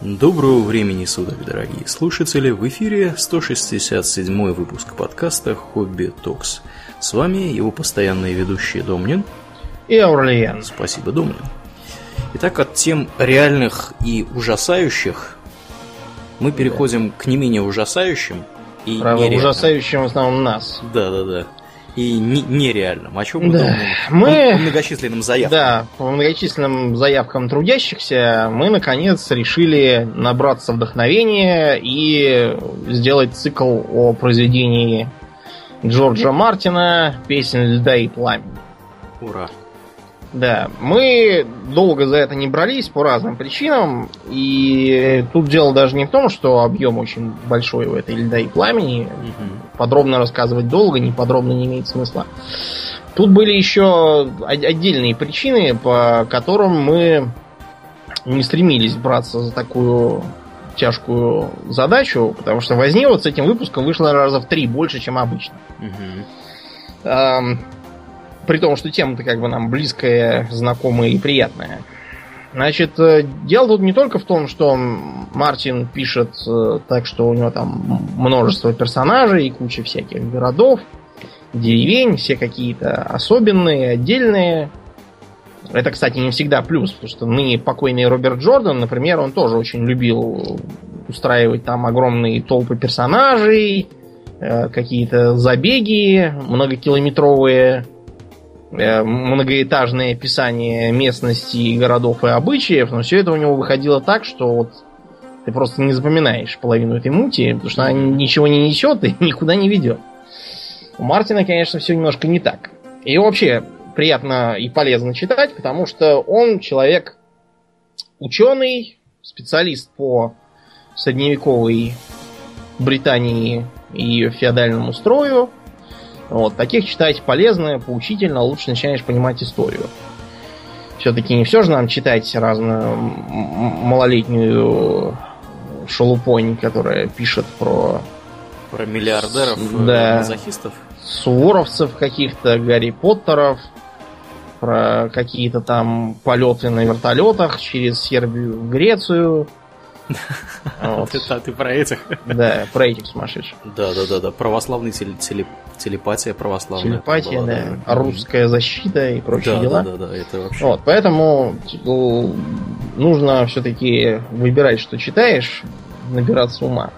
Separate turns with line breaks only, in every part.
Доброго времени суток, дорогие слушатели! В эфире 167 выпуск подкаста «Хобби Токс». С вами его постоянные ведущие Домнин
и Аурлиен.
Спасибо, Домнин. Итак, от тем реальных и ужасающих мы переходим к не менее ужасающим и
Правда,
нереальным.
ужасающим в основном нас.
Да-да-да. И не- нереальным. О чем мы
Да.
думаем?
Мы-
По многочисленным заявкам.
Да, по многочисленным заявкам трудящихся мы, наконец, решили набраться вдохновения и сделать цикл о произведении Джорджа Мартина «Песнь льда и пламени».
Ура.
Да, мы долго за это не брались по разным причинам, и тут дело даже не в том, что объем очень большой у этой льда и пламени,
Мгм.
подробно рассказывать долго, не подробно не имеет смысла. Тут были еще отдельные причины, по которым мы не стремились браться за такую тяжкую задачу, потому что возни вот с этим выпуском вышло раза в три больше, чем обычно.
Мгм.
Ам, при том, что тема-то как бы нам близкая, знакомая и приятная. Значит, э, дело тут не только в том, что Мартин пишет э, так, что у него там множество персонажей, куча всяких городов, деревень, все какие-то особенные, отдельные. Это, кстати, не всегда плюс, потому что ныне покойный Роберт Джордан, например, он тоже очень любил устраивать там огромные толпы персонажей, э, какие-то забеги многокилометровые, многоэтажное описание местности, городов и обычаев, но все это у него выходило так, что вот ты просто не запоминаешь половину этой мути, потому что она ничего не несет и никуда не ведет. У Мартина, конечно, все немножко не так. И вообще приятно и полезно читать, потому что он человек ученый, специалист по средневековой Британии и ее феодальному строю. Вот, таких читать полезно, поучительно, лучше начинаешь понимать историю. Все-таки не все же нам читать разную малолетнюю шелупонь, которая пишет про
Про миллиардеров, э,
Да.
мазохистов.
суворовцев каких-то, Гарри Поттеров, про какие-то там полеты на вертолетах через Сербию в Грецию. Вот.
Ты, ты про этих?
Да, про этих сумасшедших.
Да, да, да, да. Православный теле- теле- телепатия православная.
Телепатия,
была,
да, русская защита и прочие
Да,
дела.
да, да, да, это вообще.
Вот, поэтому ну, нужно все-таки выбирать, что читаешь, набираться ума.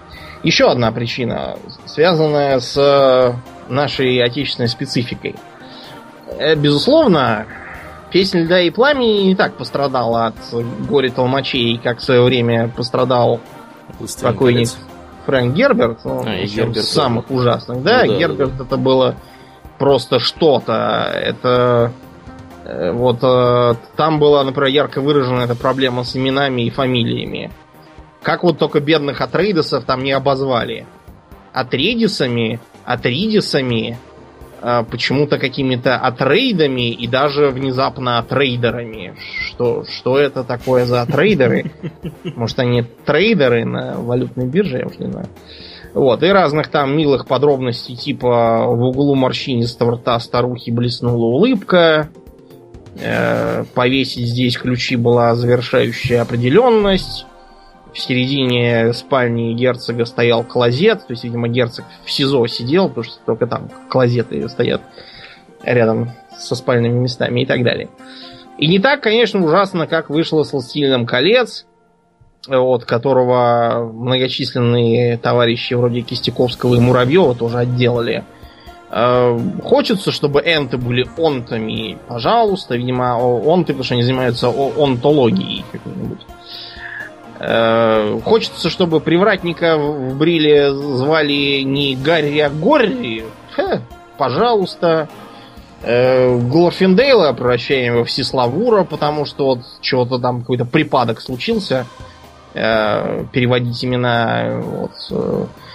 Еще одна причина, связанная с нашей отечественной спецификой. Э, Безусловно, песня льда и пламени не так пострадала от горя толмачей, как в свое время пострадал
Властелин
покойник
колец.
Фрэнк Герберт, ну,
А, и Герберт
самых ужасных, да,
Ну да,
Герберт это было просто что-то. Это э, вот э, там была, например, ярко выражена эта проблема с именами и фамилиями. Как вот только бедных Атрейдесов там не обозвали. Атрейдисами, Атридисами, почему-то какими-то атрейдами и даже внезапно атрейдерами. Что, что это такое за атрейдеры? Может, они трейдеры на валютной бирже, я уж не знаю. Вот, и разных там милых подробностей, типа в углу морщинистого рта старухи блеснула улыбка, э, повесить здесь ключи была завершающая определенность, в середине спальни герцога стоял клозет, то есть, видимо, герцог в СИЗО сидел, потому что только там клозеты стоят рядом со спальными местами и так далее. И не так, конечно, ужасно, как вышло с «Властелином колец», от которого многочисленные товарищи вроде Кистяковского и Муравьева тоже отделали. Э, Хочется, чтобы энты были онтами, пожалуйста. Видимо, онты, потому что они занимаются онтологией какой-нибудь. Э, Хочется, чтобы привратника в Бриле звали не Гарри, а Горри. Хе, пожалуйста. Э, Глорфиндейла превращаем во Всеславура, потому что вот чего-то там какой-то припадок случился. Э, Переводить имена. Вот.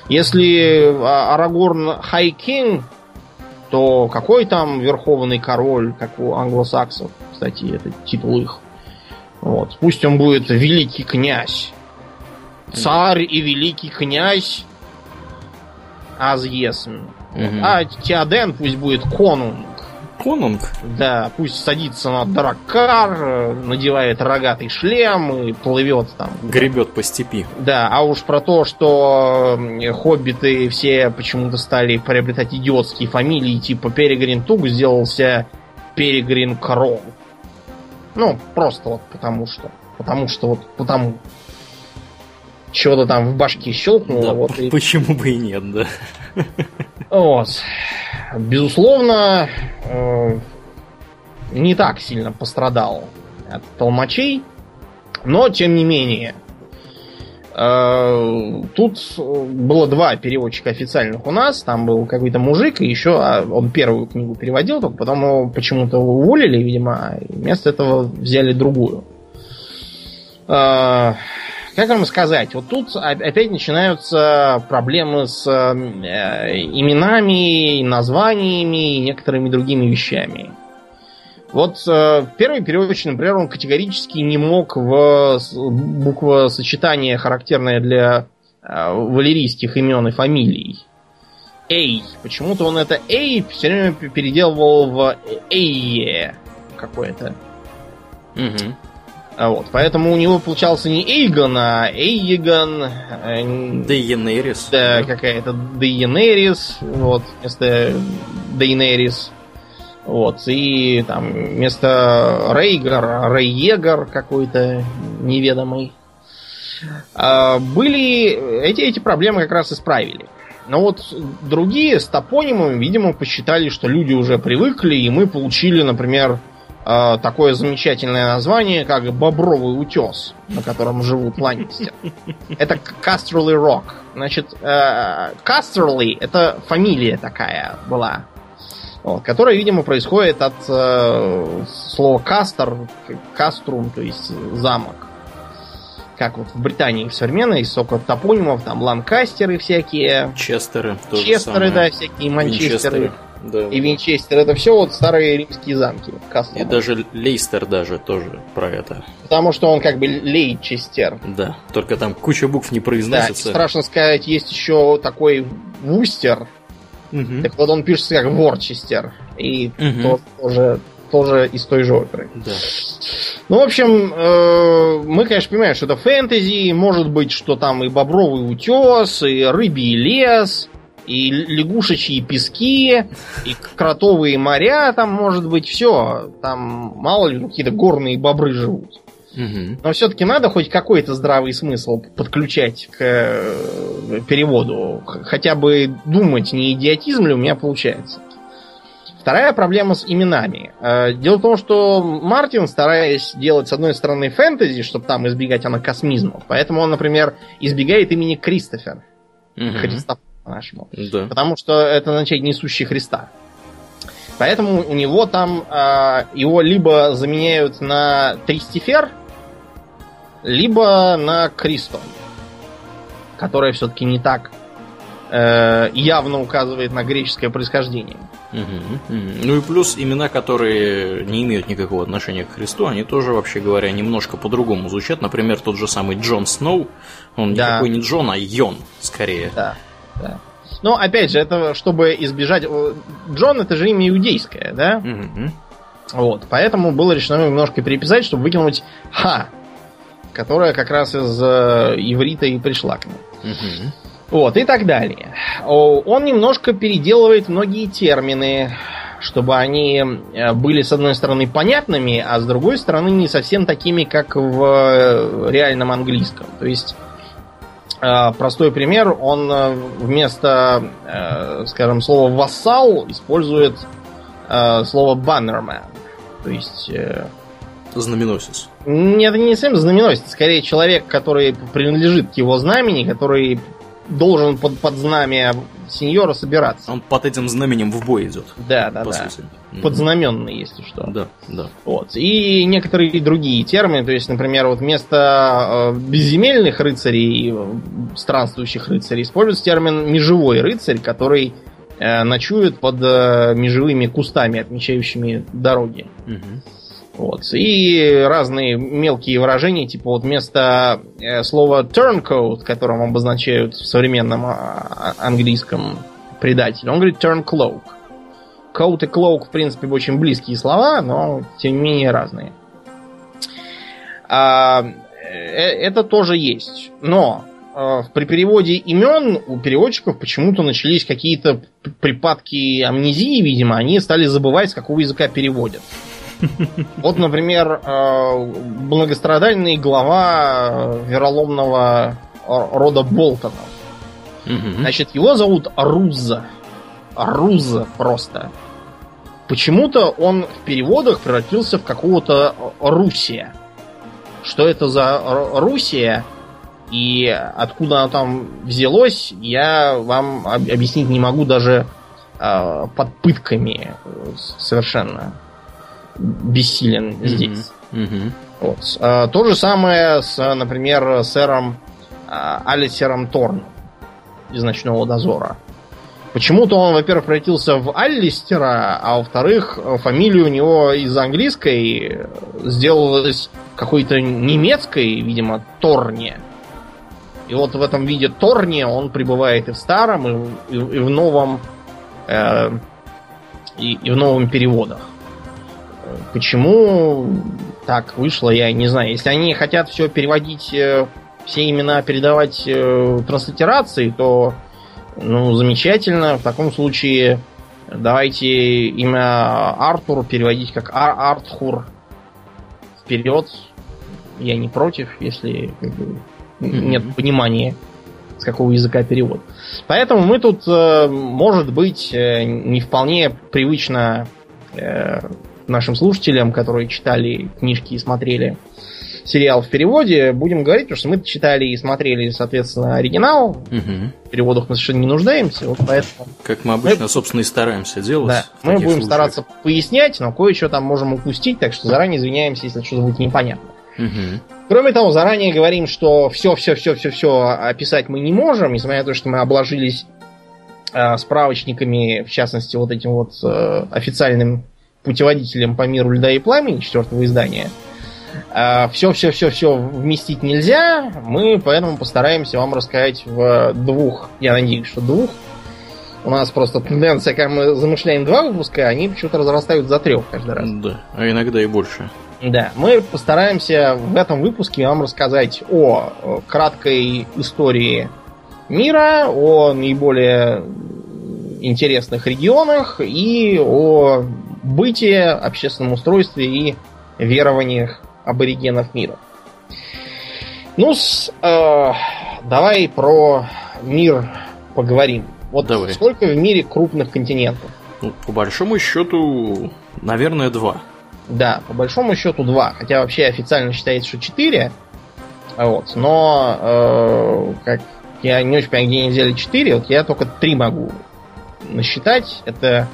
Если А- Арагорн Хайкинг, то какой там верховный король, как у англосаксов, кстати, это титул их. Вот. Пусть он будет великий князь. Царь и великий князь Азъесн.
Мгм.
А Теоден пусть будет конунг.
конунг.
Да, пусть садится на драккар, надевает рогатый шлем и плывет там.
Гребет по степи.
Да, а уж про то, что хоббиты все почему-то стали приобретать идиотские фамилии, типа Перегрин Туг сделался Перегрин Кролл. Ну, просто вот потому что. Потому что вот потому. Чего-то там в башке щелкнуло.
Да,
вот, и...
Почему бы и нет, да.
Вот. Безусловно, э, не так сильно пострадал от толмачей, но тем не менее. Э, тут было два переводчика официальных у нас. Там был какой-то мужик, и еще а, он первую книгу переводил, только потом его почему-то уволили, видимо, и вместо этого взяли другую. Э, как вам сказать, вот тут опять начинаются проблемы с э, именами, названиями и некоторыми другими вещами. Вот э, первый переводчик, например, он категорически не мог в буквосочетание, характерное для э, валерийских имен и фамилий. Эй. Почему-то он это Эй все время переделывал в Эйе какое-то.
Угу.
Вот, поэтому у него получался не Эйгон, а Эйгон.
Дейенерис.
Да, какая-то Дейенерис. Вот, вместо Дейнерис. Вот, и там вместо Рейгар, Рейегар какой-то неведомый. А, были... Эти, эти проблемы как раз исправили. Но вот другие с топонимами, видимо, посчитали, что люди уже привыкли, и мы получили, например, э, такое замечательное название, как Бобровый утес, на котором живут ланнистеры. Это Кастерли Рок. Значит, э, Кастерли это фамилия такая была, вот, которая, видимо, происходит от э, слова кастер, каструм, то есть замок. Как вот в Британии современной, сколько топонимов, там ланкастеры всякие.
Честеры.
Честеры, да, всякие манчестеры. Винчестеры.
Да.
И Винчестер. Это все вот старые римские замки.
И даже Лейстер даже тоже про это.
Потому что он как бы Лейчестер.
Да, только там куча букв не произносится.
Да, страшно сказать, есть еще такой Вустер. Угу. Так вот он пишется как Ворчестер. И угу. тоже тоже из той же оперы.
Да.
Ну, в общем, э, мы, конечно, понимаем, что это фэнтези, может быть, что там и бобровый утес, и рыбий лес, и лягушечьи пески, и кротовые моря там, может быть, все. Там, мало ли, какие-то горные бобры живут.
Угу.
Но все-таки надо хоть какой-то здравый смысл подключать к э, переводу. Хотя бы думать, не идиотизм ли у меня получается. Вторая проблема с именами. Э, дело в том, что Мартин, стараясь делать, с одной стороны, фэнтези, чтобы там избегать анакосмизмов, поэтому он, например, избегает имени Кристофер.
Угу.
Христофор по-нашему.
Да.
Потому что это означает несущий Христа. Поэтому у него там э, его либо заменяют на Тристифер, либо на Кристо, которое все-таки не так э, явно указывает на греческое происхождение.
Угу, угу. Ну и плюс имена, которые не имеют никакого отношения к Христу, они тоже, вообще говоря, немножко по-другому звучат. Например, тот же самый Джон Сноу, он да. никакой не Джон, а Йон, скорее.
Да. Да. Но опять же, это чтобы избежать. Джон это же имя иудейское, да?
Угу.
Вот. Поэтому было решено немножко переписать, чтобы выкинуть ха, которая как раз из э, иврита и пришла к нему.
Угу.
Вот, и так далее. Он немножко переделывает многие термины, чтобы они э, были, с одной стороны, понятными, а с другой стороны, не совсем такими, как в э, реальном английском. То есть простой пример, он вместо, скажем, слова вассал использует слово баннермен. То есть...
Знаменосец.
Нет, не совсем знаменосец, скорее человек, который принадлежит к его знамени, который должен под, под знамя сеньора собираться.
Он под этим знаменем в бой идет.
Да, да, да.
Сути.
Подзнаменный, если что.
Да, да.
Вот. И некоторые другие термины, то есть, например, вот вместо э, безземельных рыцарей, странствующих рыцарей, используется термин межевой рыцарь, который э, ночует под э, межевыми кустами, отмечающими дороги.
Угу.
Вот. И разные мелкие выражения, типа вот вместо э, слова turncoat, которым обозначают в современном а, а, английском предатель, он говорит turncloak. Коут и клоук, в принципе, очень близкие слова, но тем не менее разные. А, это тоже есть. Но при переводе имен у переводчиков почему-то начались какие-то припадки амнезии, видимо, они стали забывать, с какого языка переводят. Вот, например, многострадальный глава вероломного рода Болтонов. Значит, его зовут Руза. Руза просто. Почему-то он в переводах превратился в какого-то Русия. Что это за Русия и откуда она там взялось, я вам объяснить не могу даже э, под пытками совершенно бессилен mm-hmm. здесь. Mm-hmm. Вот. А, то же самое с, например, сэром а, Алисером Торн из Ночного Дозора. Почему-то он, во-первых, превратился в Аллистера, а во-вторых, фамилия у него из английской сделалась какой-то немецкой, видимо, Торне. И вот в этом виде Торне он пребывает и в старом, и, и, и в новом, э, и, и в новом переводах. Почему так вышло, я не знаю. Если они хотят все переводить, э, все имена передавать э, транслитерации, то ну, замечательно. В таком случае давайте имя Артур переводить как Ар Артхур вперед. Я не против, если нет понимания, с какого языка перевод. Поэтому мы тут, э, может быть, не вполне привычно нашим слушателям, которые читали книжки и смотрели сериал в переводе, будем говорить, потому что мы читали и смотрели, соответственно, оригинал. Угу. В переводах мы совершенно не нуждаемся, вот поэтому...
Как мы обычно, мы... собственно, и стараемся делать. Да,
мы будем случаях. стараться пояснять, но кое-что там можем упустить, так что заранее извиняемся, если что-то будет непонятно. Угу. Кроме того, заранее говорим, что все-все-все-все-все описать мы не можем, несмотря на то, что мы обложились э, справочниками, в частности, вот этим вот э, официальным путеводителем по миру льда и пламени четвертого издания. Все-все-все-все а, вместить нельзя. Мы поэтому постараемся вам рассказать в двух, я надеюсь, что двух. У нас просто тенденция, когда мы замышляем два выпуска, они почему-то разрастают за трех каждый раз.
Да, а иногда и больше.
Да, мы постараемся в этом выпуске вам рассказать о краткой истории мира, о наиболее интересных регионах и о бытие, общественном устройстве и верованиях аборигенов мира. Ну, э, давай про мир поговорим. Вот давай. сколько в мире крупных континентов?
Ну, по большому счету, наверное, два.
Да, по большому счету два. Хотя вообще официально считается, что четыре. Вот. Но э, как я не очень понимаю, где они взяли четыре, вот я только три могу насчитать. Это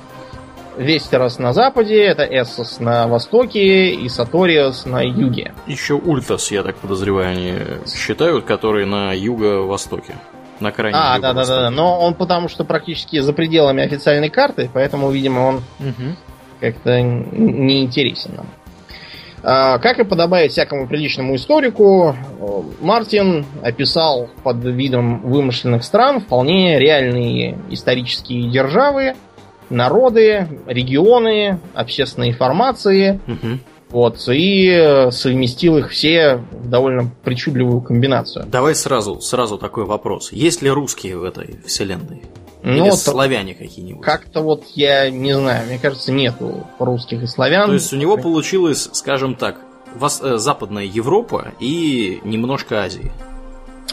Вестерос на западе, это Эссос на востоке и Саториос на юге.
Еще Ультас, я так подозреваю, они считают, который на юго-востоке. На крайнем
А, да, да, да, но он потому что практически за пределами официальной карты, поэтому, видимо, он угу. как-то неинтересен нам. А, как и подобает всякому приличному историку, Мартин описал под видом вымышленных стран вполне реальные исторические державы, народы, регионы, общественные формации. Угу. Вот, и совместил их все в довольно причудливую комбинацию.
Давай сразу, сразу такой вопрос. Есть ли русские в этой вселенной? Ну, Или славяне какие-нибудь?
Как-то вот я не знаю, мне кажется, нету русских и славян.
То есть у него получилось, скажем так, э, Западная Европа и немножко Азии.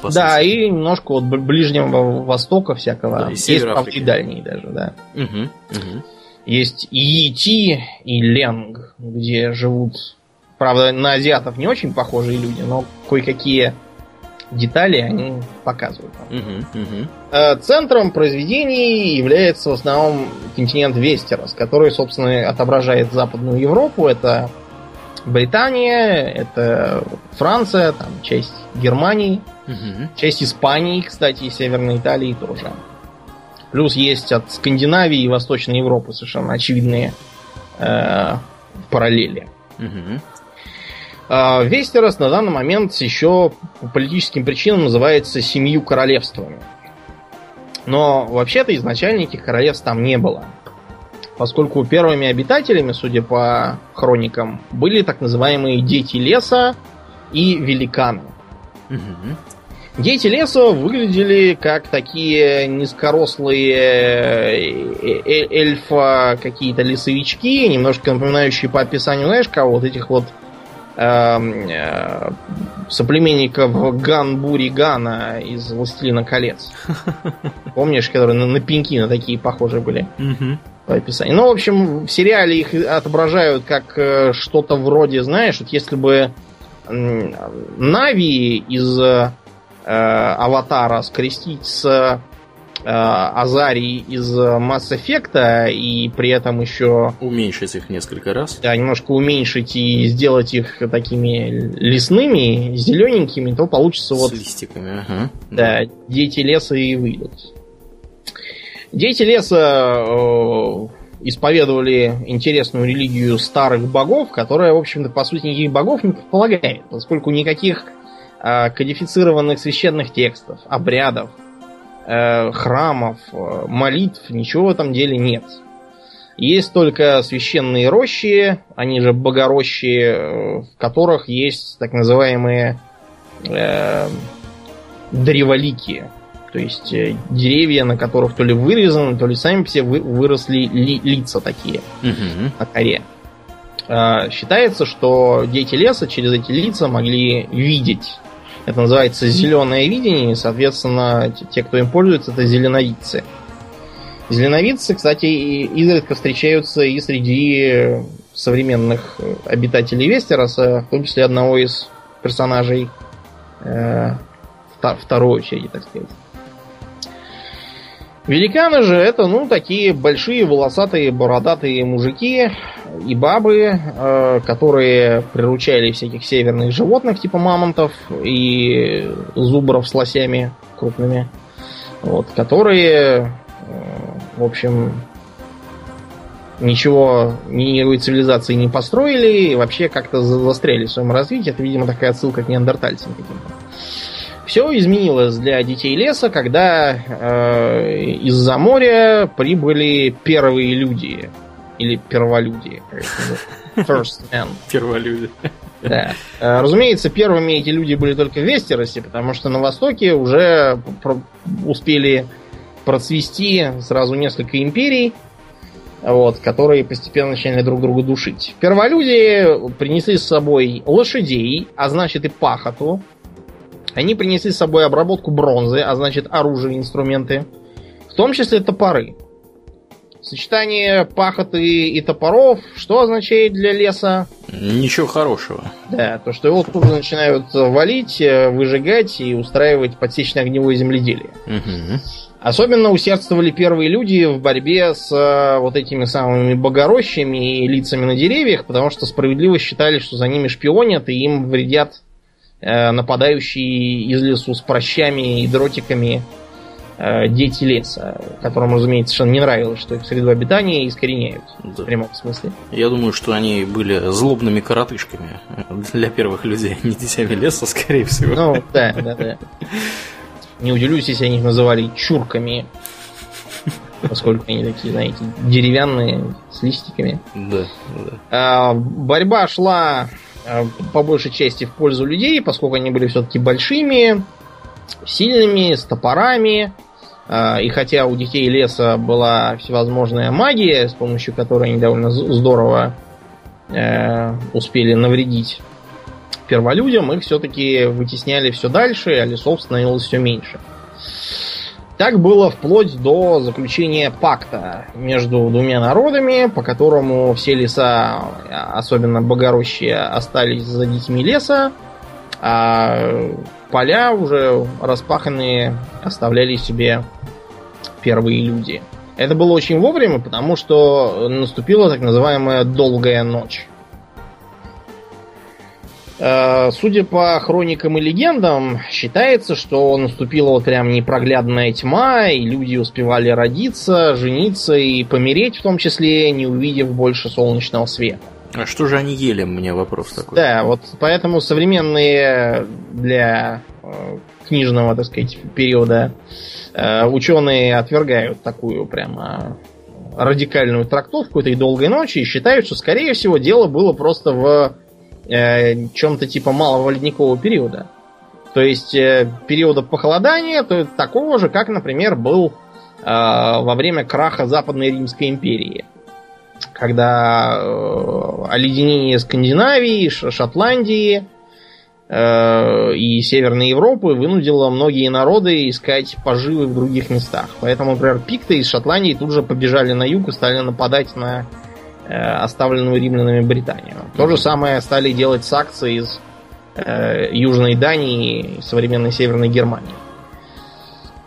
Да, и немножко вот Ближнего Востока всякого. Да, и Есть, правда, и дальний даже, да. Угу, угу. Есть Йити и Ленг, где живут, правда, на азиатов не очень похожие люди, но кое-какие детали они показывают. Угу, угу. Центром произведений является в основном континент Вестерос, который, собственно, отображает Западную Европу. Это Британия, это Франция, там часть Германии, угу. часть Испании, кстати, и Северной Италии тоже. Плюс есть от Скандинавии и Восточной Европы совершенно очевидные э, параллели. Угу. Э, Вестерос на данный момент еще по политическим причинам называется семью королевствами. Но вообще-то изначально этих королевств там не было. Поскольку первыми обитателями, судя по хроникам, были так называемые дети леса и великаны. Угу. Дети леса выглядели как такие низкорослые э, э, эльфа какие-то лесовички, немножко напоминающие по описанию, знаешь, кого вот этих вот э, соплеменников Ган Бури Гана из Властелина колец. Помнишь, которые на, на пеньки на такие похожие были? По описанию. Ну, в общем, в сериале их отображают как э, что-то вроде, знаешь, вот если бы Нави из Э, аватара скрестить с э, Азарий из Mass Effect и при этом еще...
Уменьшить их несколько раз.
Да, немножко уменьшить и сделать их такими лесными, зелененькими, то получится с вот...
Листиками, ага.
Да, дети леса и выйдут. Дети леса э, исповедовали интересную религию старых богов, которая, в общем-то, по сути, никаких богов не предполагает, поскольку никаких Э, кодифицированных священных текстов, обрядов, э, храмов, э, молитв, ничего в этом деле нет. Есть только священные рощи, они же богорощи, в которых есть так называемые э, древолики. То есть э, деревья, на которых то ли вырезаны, то ли сами все вы, выросли ли, лица такие угу. на коре. Э, считается, что дети леса через эти лица могли видеть это называется зеленое видение, и, соответственно, те, кто им пользуется, это зеленовидцы. Зеленовидцы, кстати, изредка встречаются и среди современных обитателей Вестероса, в том числе одного из персонажей э, второй очереди, так сказать. Великаны же это, ну, такие большие, волосатые, бородатые мужики и бабы, э, которые приручали всяких северных животных, типа мамонтов и зубров с лосями крупными. Вот, которые, э, в общем, ничего, никакой цивилизации не построили и вообще как-то застряли в своем развитии. Это, видимо, такая отсылка к неандертальцам каким-то. Все изменилось для детей леса, когда э, из-за моря прибыли первые люди. Или перволюди.
First men. Перволюди.
Да. Э, разумеется, первыми эти люди были только в Вестеросе, потому что на Востоке уже успели процвести сразу несколько империй, вот, которые постепенно начали друг друга душить. Перволюди принесли с собой лошадей, а значит и пахоту, они принесли с собой обработку бронзы, а значит оружие, инструменты, в том числе топоры. Сочетание пахоты и топоров, что означает для леса?
Ничего хорошего.
Да, то, что его тут же начинают валить, э, выжигать и устраивать подсечно-огневое земледелие. Угу. Особенно усердствовали первые люди в борьбе с э, вот этими самыми богорощами и лицами на деревьях, потому что справедливо считали, что за ними шпионят и им вредят нападающие из лесу с прощами и дротиками э, дети леса, которым, разумеется, совершенно не нравилось, что их среду обитания искореняют. Да. В прямом смысле.
Я думаю, что они были злобными коротышками для первых людей, не детьми леса, скорее всего.
Ну, да, да, да. Не удивлюсь, если они их называли чурками, поскольку они такие, знаете, деревянные, с листиками.
Да, да.
А, борьба шла Э, по большей части в пользу людей, поскольку они были все-таки большими, сильными, с топорами. Э, и хотя у детей леса была всевозможная магия, с помощью которой они довольно здорово э, успели навредить перволюдям, их все-таки вытесняли все дальше, а лесов становилось все меньше. Так было вплоть до заключения пакта между двумя народами, по которому все леса, особенно богорощие, остались за детьми леса, а поля уже распаханные оставляли себе первые люди. Это было очень вовремя, потому что наступила так называемая долгая ночь. Э, судя по хроникам и легендам, считается, что наступила вот прям непроглядная тьма, и люди успевали родиться, жениться и помереть, в том числе, не увидев больше солнечного света.
А что же они ели, мне вопрос такой.
Да, вот поэтому современные для э, книжного, так сказать, периода э, ученые отвергают такую прямо радикальную трактовку этой долгой ночи и считают, что, скорее всего, дело было просто в э, чем-то типа малого ледникового периода. То есть э, периода похолодания, то такого же, как, например, был э, во время краха Западной Римской империи. Когда э, оледенение Скандинавии, Шотландии, Э, и Северной Европы вынудило многие народы искать поживы в других местах. Поэтому, например, пикты из Шотландии тут же побежали на юг и стали нападать на оставленную римлянами Британию. То же самое стали делать саксы из э, Южной Дании и современной Северной Германии.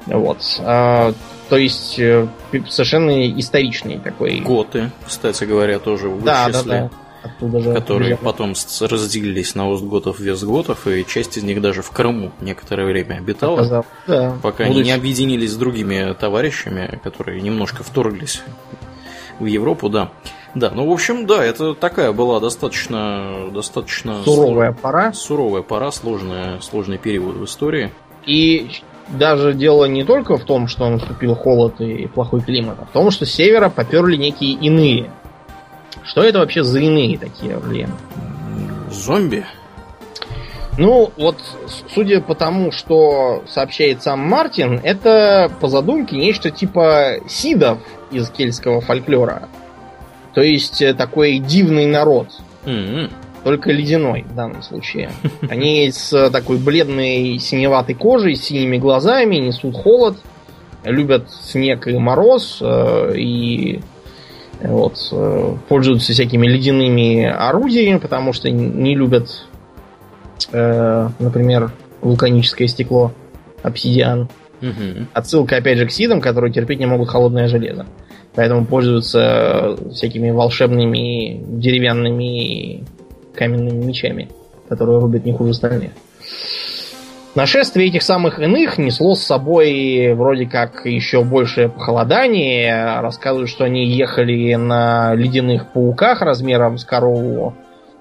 Вот. А, то есть совершенно историчный такой.
Готы, кстати говоря, тоже в да, числе. Да, да. Оттуда же которые приезжали. потом разделились на Остготов, Вестготов, и часть из них даже в Крыму некоторое время обитала, Оказал. да. пока они не объединились с другими товарищами, которые немножко вторглись в Европу, да. Да, ну, в общем, да, это такая была достаточно... достаточно
суровая слож... пора.
Суровая пора, сложная, сложный период в истории.
И даже дело не только в том, что наступил холод и плохой климат, а в том, что с севера поперли некие иные что это вообще за иные такие, блин?
Зомби?
Ну, вот, судя по тому, что сообщает сам Мартин, это по задумке нечто типа сидов из кельтского фольклора. То есть э, такой дивный народ. Mm-hmm. Только ледяной в данном случае. Они с такой бледной синеватой кожей, с синими глазами, несут холод, любят снег и мороз, э, и вот, э, пользуются всякими ледяными орудиями, потому что не любят, э, например, вулканическое стекло, обсидиан. Угу. Отсылка, опять же, к сидам, которые терпеть не могут холодное железо. Поэтому пользуются всякими волшебными деревянными каменными мечами, которые рубят не хуже остальных. Нашествие этих самых иных несло с собой вроде как еще большее похолодание. Рассказывают, что они ехали на ледяных пауках размером с корову,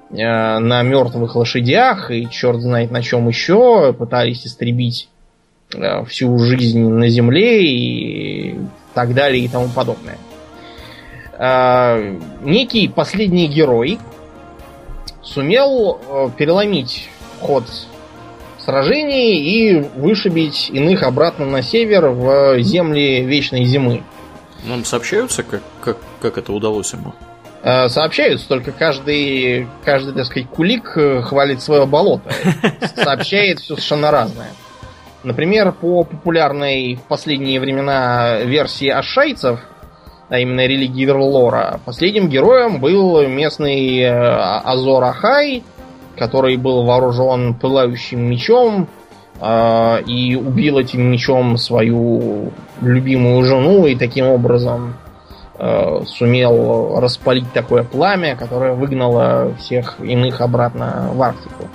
э, на мертвых лошадях и черт знает на чем еще. Пытались истребить э, всю жизнь на земле и так далее и тому подобное. Э, некий последний герой сумел переломить ход сражений и вышибить иных обратно на север в земли вечной зимы.
Нам сообщаются, как, как, как это удалось ему?
Э, сообщаются, только каждый, каждый, так сказать, кулик э, хвалит свое болото. Сообщает все совершенно разное. Например, по популярной в последние времена версии ашайцев, а именно религии Верлора, последним героем был местный э, Азор Ахай, который был вооружен пылающим мечом э, и убил этим мечом свою любимую жену и таким образом э, сумел распалить такое пламя, которое выгнало всех иных обратно в Арктику.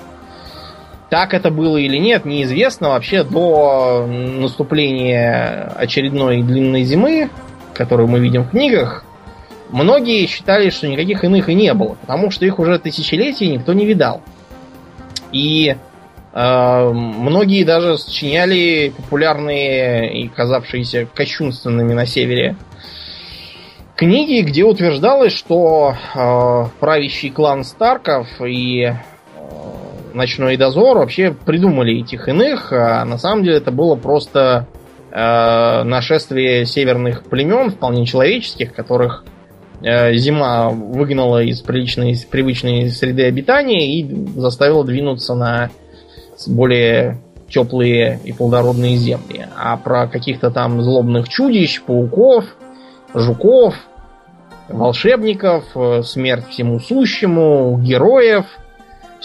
Так это было или нет, неизвестно. Вообще до наступления очередной длинной зимы, которую мы видим в книгах, многие считали, что никаких иных и не было, потому что их уже тысячелетия никто не видал. И э, многие даже сочиняли популярные и казавшиеся кощунственными на севере книги, где утверждалось, что э, правящий клан Старков и Ночной дозор вообще придумали этих иных, а на самом деле это было просто э, нашествие северных племен, вполне человеческих, которых Э, зима выгнала из приличной, из привычной среды обитания и заставила двинуться на более теплые и плодородные земли. А про каких-то там злобных чудищ, пауков, жуков, волшебников, э, смерть всему сущему, героев,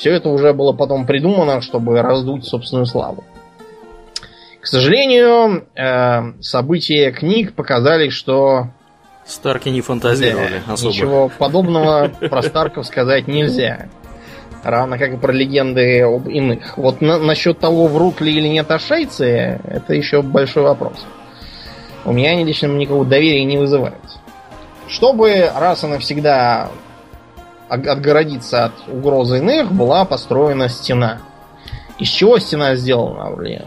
все это уже было потом придумано, чтобы раздуть собственную славу. К сожалению, э, события книг показали, что
Старки не фантазировали
да, особо. Ничего подобного про Старков сказать нельзя. Равно как и про легенды об иных. Вот на, насчет того, врут ли или нет ашейцы, это еще большой вопрос. У меня они лично никакого доверия не вызывают. Чтобы раз и навсегда отгородиться от угрозы иных, была построена стена. Из чего стена сделана, Аурлия?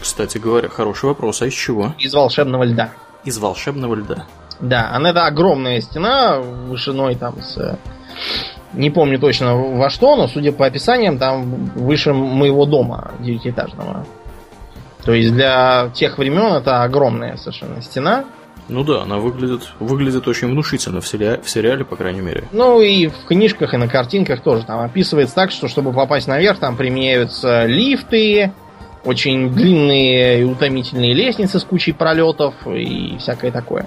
Кстати говоря, хороший вопрос. А из чего?
Из волшебного льда
из волшебного льда.
Да, она это огромная стена вышиной там с... Не помню точно во что, но судя по описаниям, там выше моего дома девятиэтажного. То есть для тех времен это огромная совершенно стена.
Ну да, она выглядит, выглядит очень внушительно в сериале, в сериале, по крайней мере.
Ну и в книжках, и на картинках тоже там описывается так, что чтобы попасть наверх, там применяются лифты, очень длинные и утомительные лестницы с кучей пролетов и всякое такое.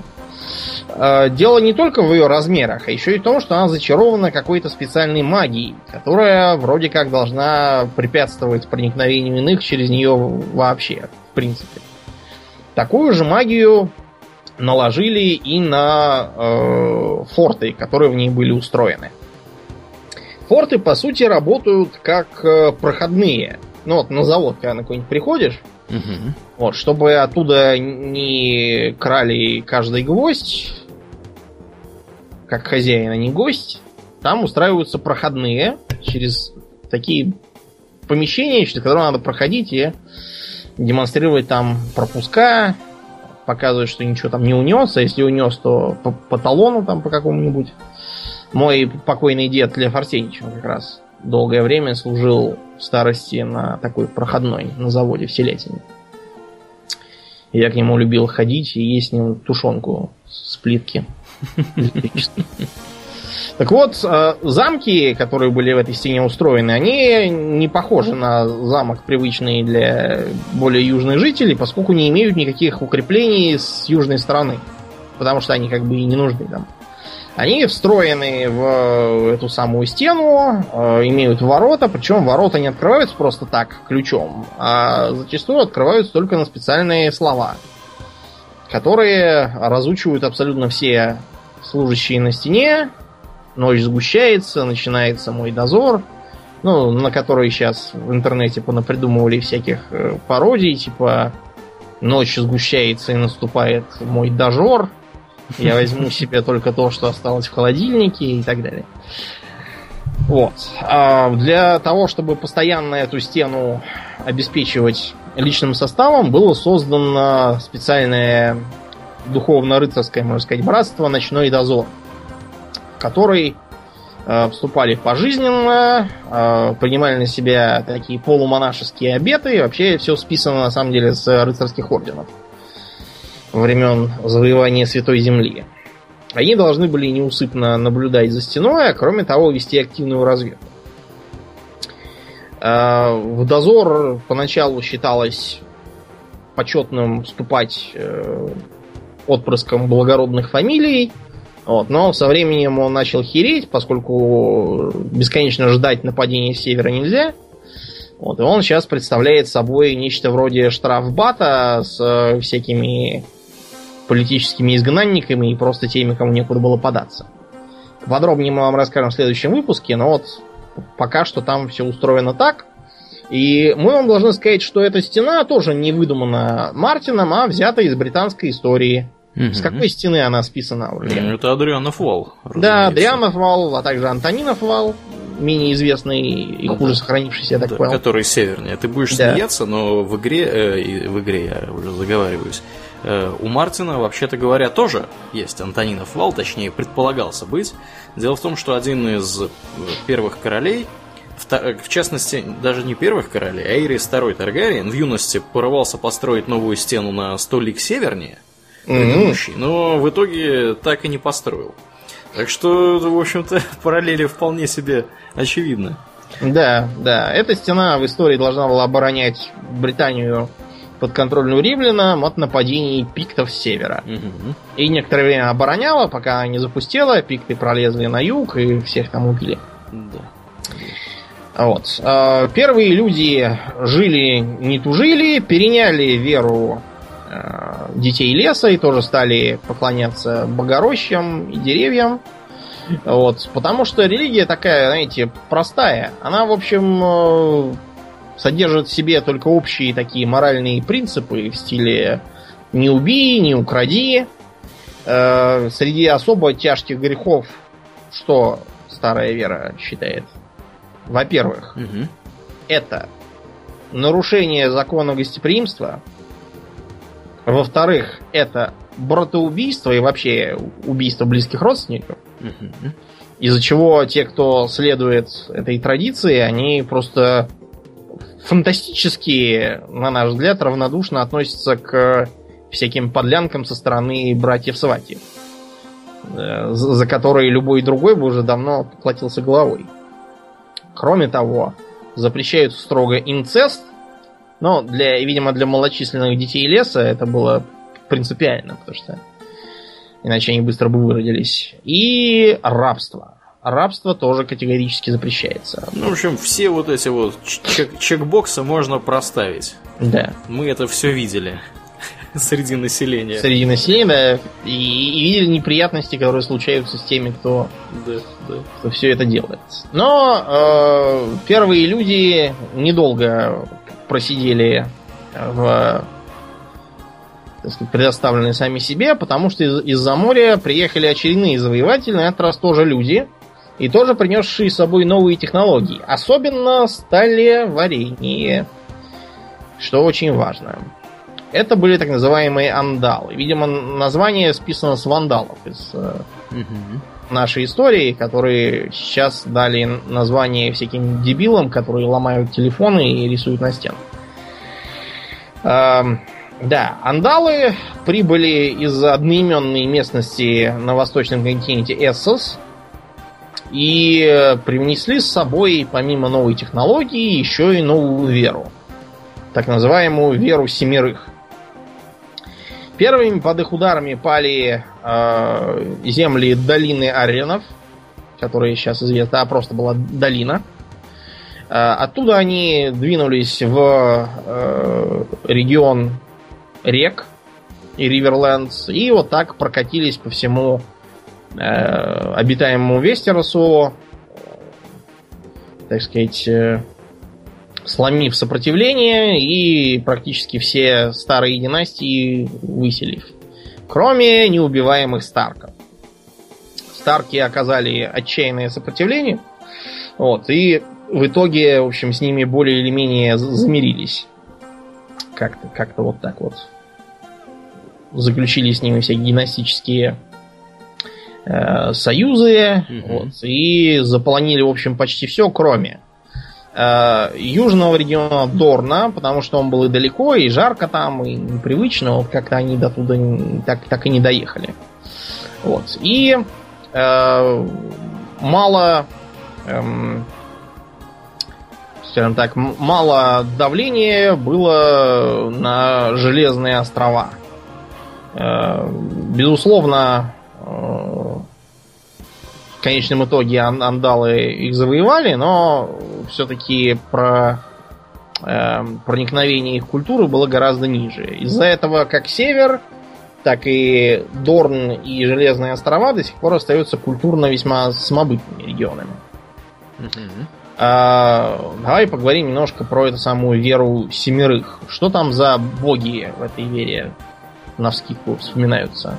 А, дело не только в ее размерах, а еще и в том, что она зачарована какой-то специальной магией, которая вроде как должна препятствовать проникновению иных через нее вообще, в принципе. Такую же магию наложили и на э, форты, которые в ней были устроены. Форты, по сути, работают как э, проходные. Ну вот на завод, когда на какой-нибудь приходишь, угу. вот, чтобы оттуда не крали каждый гвоздь, как хозяин, а не гость, там устраиваются проходные через такие помещения, через которые надо проходить и демонстрировать там пропуска, показывает, что ничего там не унес, а если унес, то по, по талону там по какому-нибудь. Мой покойный дед Лев Арсеньевич как раз долгое время служил в старости на такой проходной на заводе в Селятине. Я к нему любил ходить и есть с ним тушенку с плитки. Так вот, э, замки, которые были в этой стене устроены, они не похожи на замок, привычный для более южных жителей, поскольку не имеют никаких укреплений с южной стороны. Потому что они как бы и не нужны там. Они встроены в эту самую стену, э, имеют ворота, причем ворота не открываются просто так ключом, а зачастую открываются только на специальные слова, которые разучивают абсолютно все служащие на стене, Ночь сгущается, начинается мой дозор. Ну, на который сейчас в интернете понапридумывали всяких э, пародий, типа Ночь сгущается и наступает мой дожор. Я возьму себе только то, что осталось в холодильнике и так далее. Вот. А для того, чтобы постоянно эту стену обеспечивать личным составом, было создано специальное духовно-рыцарское, можно сказать, братство «Ночной дозор» который э, вступали пожизненно, э, принимали на себя такие полумонашеские обеты, вообще все списано на самом деле с рыцарских орденов времен завоевания Святой Земли. Они должны были неусыпно наблюдать за стеной, а кроме того вести активную разведку. Э, в дозор поначалу считалось почетным вступать э, отпрыском благородных фамилий, вот. Но со временем он начал хереть, поскольку бесконечно ждать нападения с севера нельзя. Вот, и он сейчас представляет собой нечто вроде штрафбата с э, всякими политическими изгнанниками и просто теми, кому некуда было податься. Подробнее мы вам расскажем в следующем выпуске, но вот пока что там все устроено так. И мы вам должны сказать, что эта стена тоже не выдумана Мартином, а взята из британской истории. Угу. С какой стены она списана уже?
Это Адрианов вал.
Да, Адрианов вал, а также Антонинов вал, менее известный и ну хуже сохранившийся, я так
да,
понял.
Который севернее. Ты будешь да. смеяться, но в игре, э, в игре я уже заговариваюсь, э, у Мартина, вообще-то говоря, тоже есть Антонинов вал, точнее, предполагался быть. Дело в том, что один из э, первых королей, э, в частности, даже не первых королей, а Ирис II Таргариен в юности порывался построить новую стену на сто лиг севернее – предыдущий, mm-hmm. но в итоге так и не построил. Так что, в общем-то, параллели вполне себе очевидны.
Да, да. Эта стена в истории должна была оборонять Британию подконтрольную римлянам от нападений пиктов с севера. Угу. И некоторое время обороняла, пока не запустила, пикты пролезли на юг и всех там убили. Да. Вот. А, первые люди жили, не тужили, переняли веру детей леса и тоже стали поклоняться богорощам и деревьям. Вот, потому что религия такая, знаете, простая. Она, в общем, э, содержит в себе только общие такие моральные принципы в стиле не убей, не укради. Э, среди особо тяжких грехов, что старая вера считает? Во-первых, угу. это нарушение закона гостеприимства, во-вторых, это братоубийство и вообще убийство близких родственников. Из-за чего те, кто следует этой традиции, они просто фантастически, на наш взгляд, равнодушно относятся к всяким подлянкам со стороны братьев Свати, э, за которые любой другой бы уже давно платился головой. Кроме того, запрещают строго инцест, но, для, видимо, для малочисленных детей леса это было принципиально, потому что иначе они быстро бы выродились. И рабство. Рабство тоже категорически запрещается.
Ну, в общем, все вот эти вот чек чекбоксы можно проставить.
Да.
Мы это все видели среди населения.
Среди населения, да. И, и видели неприятности, которые случаются с теми, кто, да, да. кто все это делает. Но э, первые люди недолго просидели в так сказать, предоставленные сами себе, потому что из- из-за моря приехали очередные завоеватели, на этот раз тоже люди, и тоже принесшие с собой новые технологии. Особенно стали варенье, что очень важно. Это были так называемые андалы. Видимо, название списано с вандалов из э, нашей истории, которые сейчас дали название всяким дебилам, которые ломают телефоны и рисуют на стенах. Эм, да, андалы прибыли из одноименной местности на восточном континенте Эссос и привнесли с собой, помимо новой технологии, еще и новую веру. Так называемую веру семерых. Первыми под их ударами пали э, земли долины Аренов, которые сейчас известны, а просто была долина. Э, оттуда они двинулись в э, регион рек и Риверлендс, и вот так прокатились по всему э, обитаемому Вестеросу, так сказать, э, сломив сопротивление и практически все старые династии выселив. Кроме неубиваемых Старков. Старки оказали отчаянное сопротивление. Вот, и в итоге, в общем, с ними более или менее замирились. Как-то как вот так вот. Заключили с ними всякие династические э, союзы.
Мгм.
Вот, и заполонили, в общем, почти все, кроме южного региона Дорна, потому что он был и далеко, и жарко там, и непривычно. Вот как-то они до туда так, так и не доехали. Вот. И э, мало, эм, скажем так, мало давления было на железные острова. Э, безусловно, э, в конечном итоге ан- андалы их завоевали, но все-таки про э, проникновение их культуры было гораздо ниже. Из-за этого как север, так и Дорн и Железные острова до сих пор остаются культурно весьма самобытными регионами. А, давай поговорим немножко про эту самую веру семерых. Что там за боги в этой вере на вскидку вспоминаются?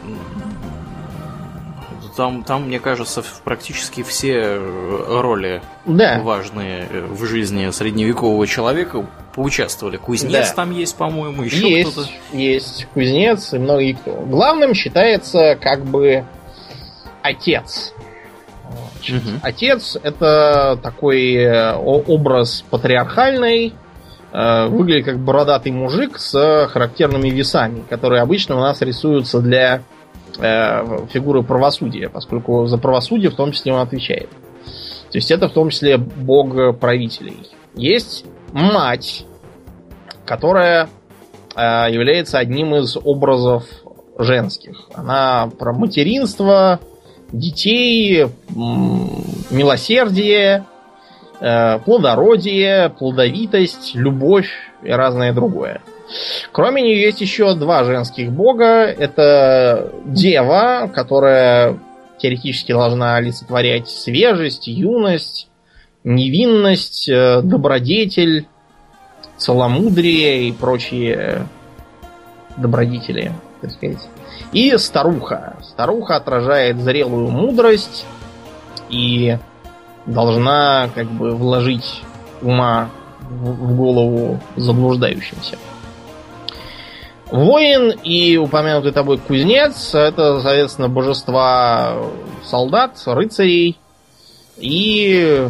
Там, там, мне кажется, практически все э, роли
Да,
важные э, в жизни средневекового человека поучаствовали. Кузнец
Да.
там есть, по-моему, еще кто-то.
есть, есть кузнец и многие кто. Главным считается как бы отец. Значит,
Мгм.
Отец это такой э, образ патриархальный, выглядит как бородатый мужик с характерными весами, которые обычно у нас рисуются для э, фигуры правосудия, поскольку за правосудие в том числе он отвечает. То есть это в том числе бог правителей. Есть мать, которая э, является одним из образов женских. Она про материнство, детей, милосердие, э, плодородие, плодовитость, любовь и разное другое. Кроме нее есть еще два женских бога. Это дева, которая теоретически должна олицетворять свежесть, юность, невинность, э, добродетель, целомудрие и прочие добродетели, так сказать. И старуха. Старуха отражает зрелую мудрость и должна как бы вложить ума в в голову заблуждающимся. Воин и упомянутый тобой кузнец это, соответственно, божества солдат, рыцарей и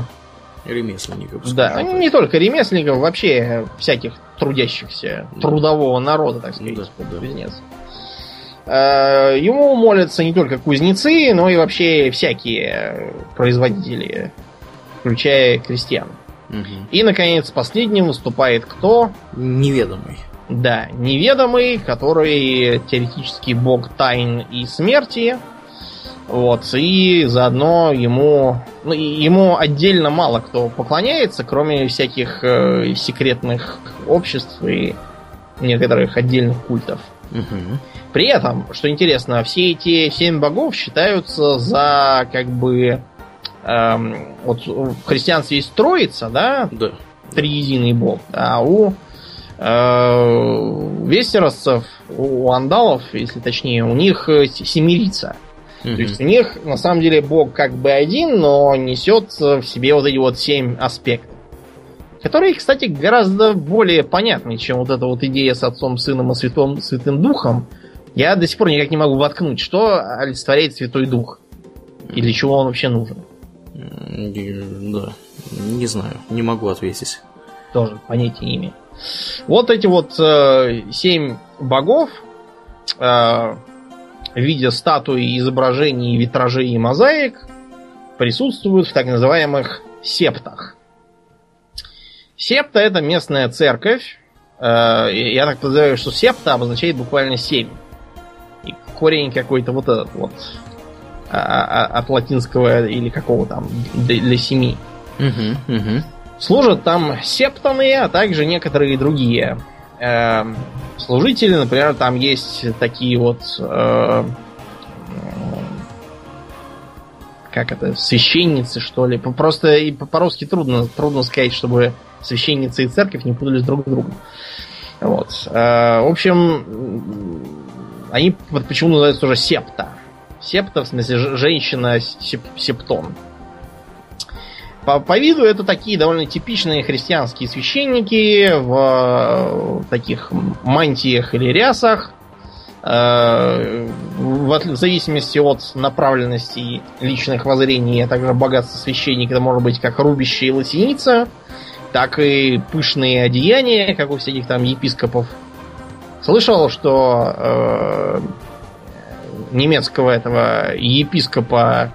ремесленников.
Да, не только ремесленников, вообще всяких трудящихся, да. трудового народа, так сказать, да, да. кузнец. Э, ему молятся не только кузнецы, но и вообще всякие производители, включая крестьян. Угу. И, наконец, последним выступает кто?
Неведомый.
Да, неведомый, который теоретически бог тайн и смерти. Вот, и заодно ему, ну, ему отдельно мало кто поклоняется, кроме всяких э, секретных обществ и некоторых отдельных культов. Угу. При этом, что интересно, все эти семь богов считаются за как бы эм, вот в христианстве есть троица, да?
Да.
Триединый бог. А у вестеросцев, у андалов, если точнее, у них семерица. Mm-hmm. То есть у них на самом деле Бог как бы один, но несет в себе вот эти вот семь аспектов. Которые, кстати, гораздо более понятны, чем вот эта вот идея с Отцом, Сыном и Святым, Святым Духом. Я до сих пор никак не могу воткнуть, что олицетворяет Святой Дух. И для чего он вообще нужен.
Да, не знаю, не могу ответить.
Тоже понятия не имею. Вот эти вот э, семь богов, э, в виде статуи, изображений, витражей и мозаик присутствуют в так называемых септах. Септа это местная церковь. Э, я так подозреваю, что септа обозначает буквально семь. И корень какой-то вот этот вот а, а, а, от латинского или какого там для семи. Угу, угу. Служат там септаны, а также некоторые другие э, служители, например, там есть такие вот э, как это, священницы, что ли. Просто и по-русски трудно, трудно сказать, чтобы священницы и церковь не путались друг с другом. Вот. Э, в общем, они почему называются тоже септа. Септа, в смысле, женщина сеп, септон. По, по виду это такие довольно типичные христианские священники в, в таких мантиях или рясах. Э, в, в зависимости от направленности личных воззрений, а также богатства священника, это может быть как рубище и латиница, так и пышные одеяния, как у всяких там епископов. Слышал, что э, немецкого этого епископа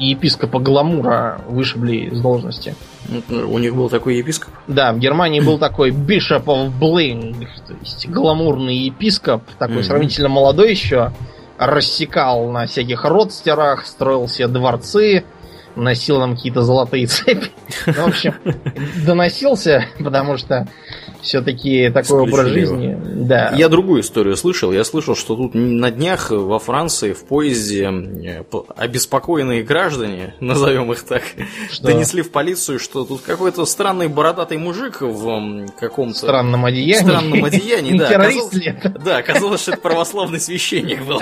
и епископа Гламура вышибли с должности.
У них был такой епископ?
Да, в Германии был такой Bishop of Bling, то есть гламурный епископ, такой mm-hmm. сравнительно молодой еще, рассекал на всяких родстерах, строил себе дворцы, носил нам какие-то золотые цепи. Ну, в общем, доносился, потому что все-таки такой образ жизни. Да.
Я другую историю слышал. Я слышал, что тут на днях во Франции в поезде э, обеспокоенные граждане, назовем их так, что? донесли в полицию, что тут какой-то странный бородатый мужик в каком-то...
Странном одеянии.
Странном одеянии, да. Террорист это? Да, оказалось, что это православный священник был.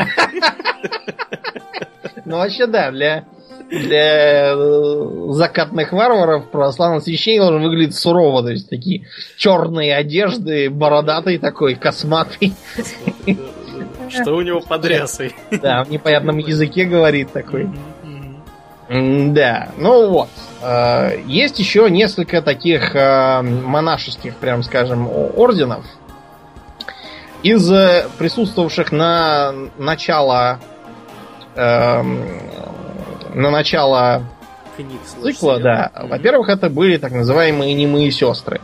Ну, вообще, да, для для э, закатных варваров православный священник должен выглядеть сурово, то есть такие черные одежды, бородатый такой, косматый.
Что у него под рясой?
Да, в непонятном языке говорит такой. Да, ну вот. Э, есть еще несколько таких э, монашеских, прям скажем, орденов. Из присутствовавших на начало эм, на начало Книг цикла, да. Mm-hmm. Во-первых, это были так называемые немые сестры.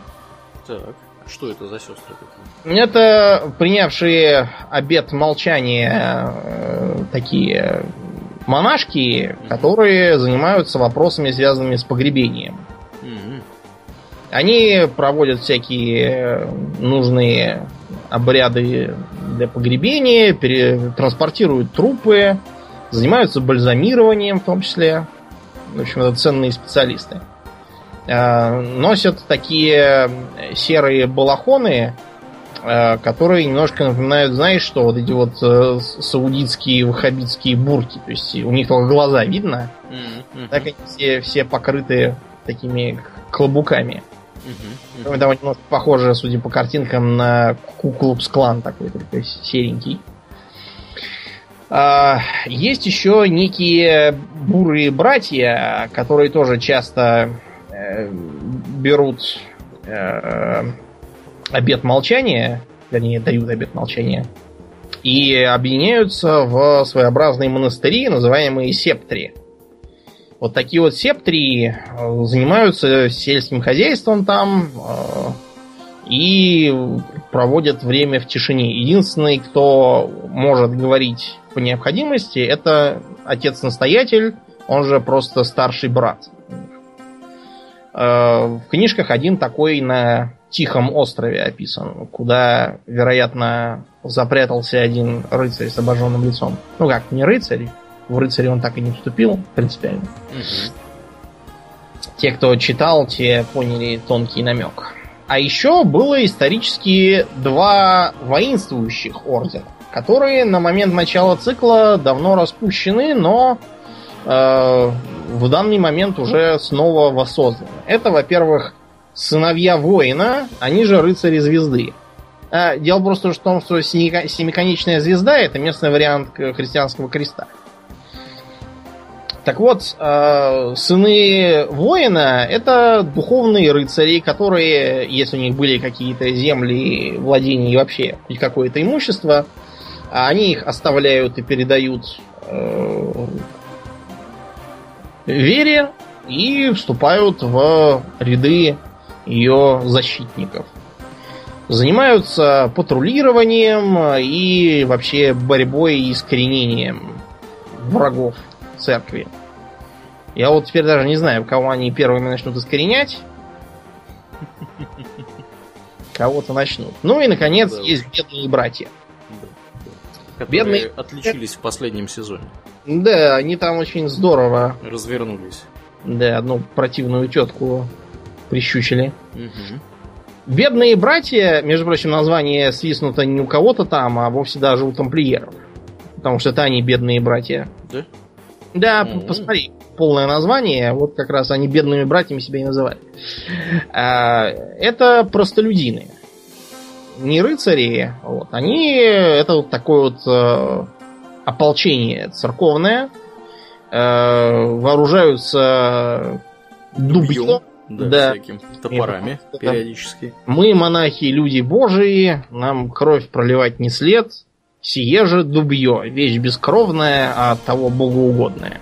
Так, что это за сестры такие?
Это принявшие обет молчания э, такие монашки, mm-hmm. которые занимаются вопросами, связанными с погребением. Mm-hmm. Они проводят всякие нужные обряды для погребения, пере- транспортируют трупы, занимаются бальзамированием в том числе. В общем, это ценные специалисты. А, носят такие серые балахоны, а, которые немножко напоминают, знаешь, что вот эти вот э, саудитские ваххабитские бурки. То есть у них только глаза видно. Mm-hmm. Так они все, все покрыты такими клобуками. Угу, угу. Того немножко похоже, судя по картинкам, на Куклупс клан такой, только серенький. Есть еще некие бурые братья, которые тоже часто э, берут э, обед молчания, вернее, дают обед молчания, и объединяются в своеобразные монастыри, называемые септри. Вот такие вот септри э, занимаются сельским хозяйством там и проводят время в тишине. Единственный, кто может говорить по необходимости, это отец-настоятель, он же просто старший брат. Э, в книжках один такой на Тихом острове описан, куда, вероятно, запрятался один рыцарь с обожженным лицом. Ну как, не рыцарь, в рыцаре он так и не вступил, принципиально. Угу. Те, кто читал, те поняли тонкий намек. А еще было исторически два воинствующих ордена, которые на момент начала цикла давно распущены, но э, в данный момент уже снова воссозданы. Это, во-первых, сыновья воина, они же рыцари звезды. А, дело просто в том, что семиконечная звезда это местный вариант христианского креста. Так вот, э, сыны воина это духовные рыцари, которые, если у них были какие-то земли, владения и вообще хоть какое-то имущество, они их оставляют и передают э, вере и вступают в ряды ее защитников. Занимаются патрулированием и вообще борьбой и искоренением врагов церкви. Я вот теперь даже не знаю, кого они первыми начнут искоренять. Кого-то начнут. Ну и, наконец, есть бедные братья.
Да. Бедные отличились в последнем сезоне.
Да, они там очень здорово
развернулись.
Да, одну противную тетку прищучили. Угу. Бедные братья, между прочим, название свистнуто не у кого-то там, а вовсе даже у тамплиеров. Потому что это они бедные братья. Да? Да, mm-hmm. посмотри, полное название, вот как раз они бедными братьями себя и называют. А, это простолюдины. Не рыцари, вот, они это вот такое вот э, ополчение церковное, э, вооружаются дубьем,
да, да. всяким топорами и, периодически.
Мы, монахи, люди божии, нам кровь проливать не след, Сие же дубье, вещь бескровная, а от того богоугодная.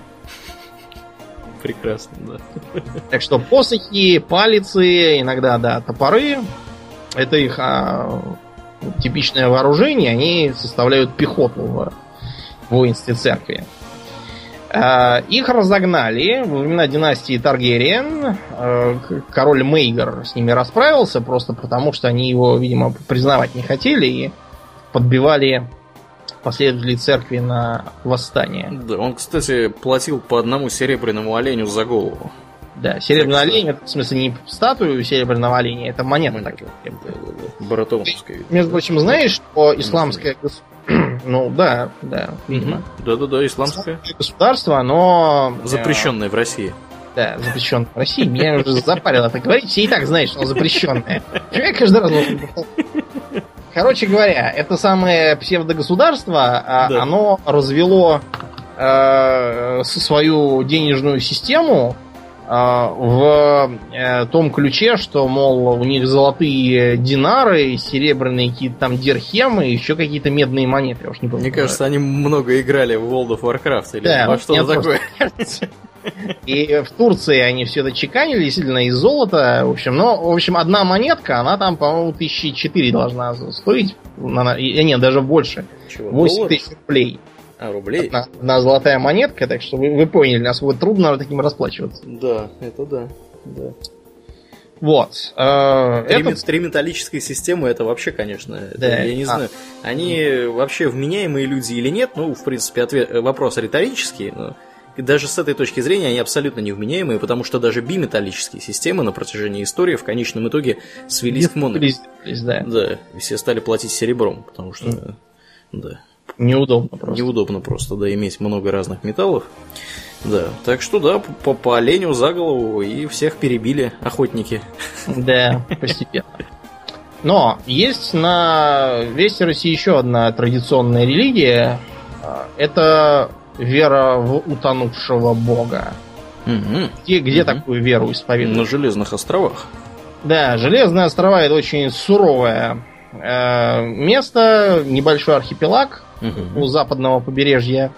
Прекрасно, да.
Так что посохи, палицы, иногда, да, топоры, это их а, типичное вооружение, они составляют пехоту в воинстве церкви. А, их разогнали во времена династии Таргериен. А, король Мейгер с ними расправился, просто потому что они его, видимо, признавать не хотели и подбивали последователи церкви на восстание.
Да, он, кстати, платил по одному серебряному оленю за голову.
Да, серебряный так олень, это в смысле не статую серебряного оленя, это монета.
монета. Так, Баратоновская.
Между прочим, знаешь, что исламское. Ну да, да, видимо.
Да-да-да, исламское.
государство, оно...
Э, запрещенное в России.
Да, запрещенное в России. Меня уже запарило это говорить. Все и так знают, что оно запрещенное. Я каждый раз Короче говоря, это самое псевдогосударство, а да. оно развело э, свою денежную систему э, в э, том ключе, что, мол, у них золотые динары, серебряные какие-то там дирхемы, еще какие-то медные монеты. Я уж
не помню. Мне кажется, они много играли в World of Warcraft или да, во что-то такое.
И в Турции они все это чеканили, действительно, из золота. В общем, но, в общем, одна монетка, она там, по-моему, тысячи четыре должна стоить. Она, нет, даже больше. Чего, 8 тысяч рублей.
А, рублей?
Одна, одна золотая монетка, так что вы, вы поняли, насколько трудно таким расплачиваться.
Да, это да. да.
Вот.
Э, три, это... три металлические системы это вообще, конечно, да. это, я не а. знаю. Они вообще вменяемые люди или нет? Ну, в принципе, ответ, вопрос риторический, но даже с этой точки зрения они абсолютно невменяемые, потому что даже биметаллические системы на протяжении истории в конечном итоге свелись к моно.
Да.
да, все стали платить серебром, потому что, mm. да,
Неудобно
просто. Неудобно просто, да, иметь много разных металлов. Да, так что да, по, по оленю за голову и всех перебили охотники.
Да, постепенно. Но есть на Весте Руси еще одна традиционная религия. Это вера в утонувшего бога. Угу. Где, где угу. такую веру исповедуют?
На Железных островах.
Да, Железные острова это очень суровое э, место, небольшой архипелаг угу. у западного побережья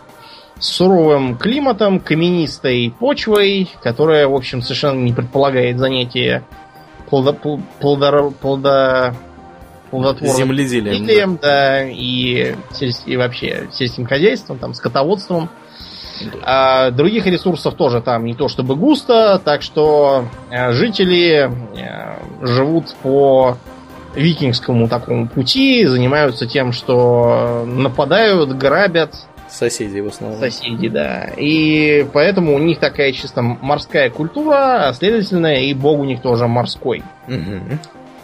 с суровым климатом, каменистой почвой, которая, в общем, совершенно не предполагает занятие плодо, плодо, плодо,
плодотворным земледелием,
да. да, и, и вообще сельским хозяйством, там, скотоводством. А других ресурсов тоже там не то чтобы густо, так что э, жители э, живут по викингскому такому пути, занимаются тем, что нападают, грабят,
Соседи в основном.
Соседи, да. И поэтому у них такая чисто морская культура, а следовательно, и бог у них тоже морской. Угу.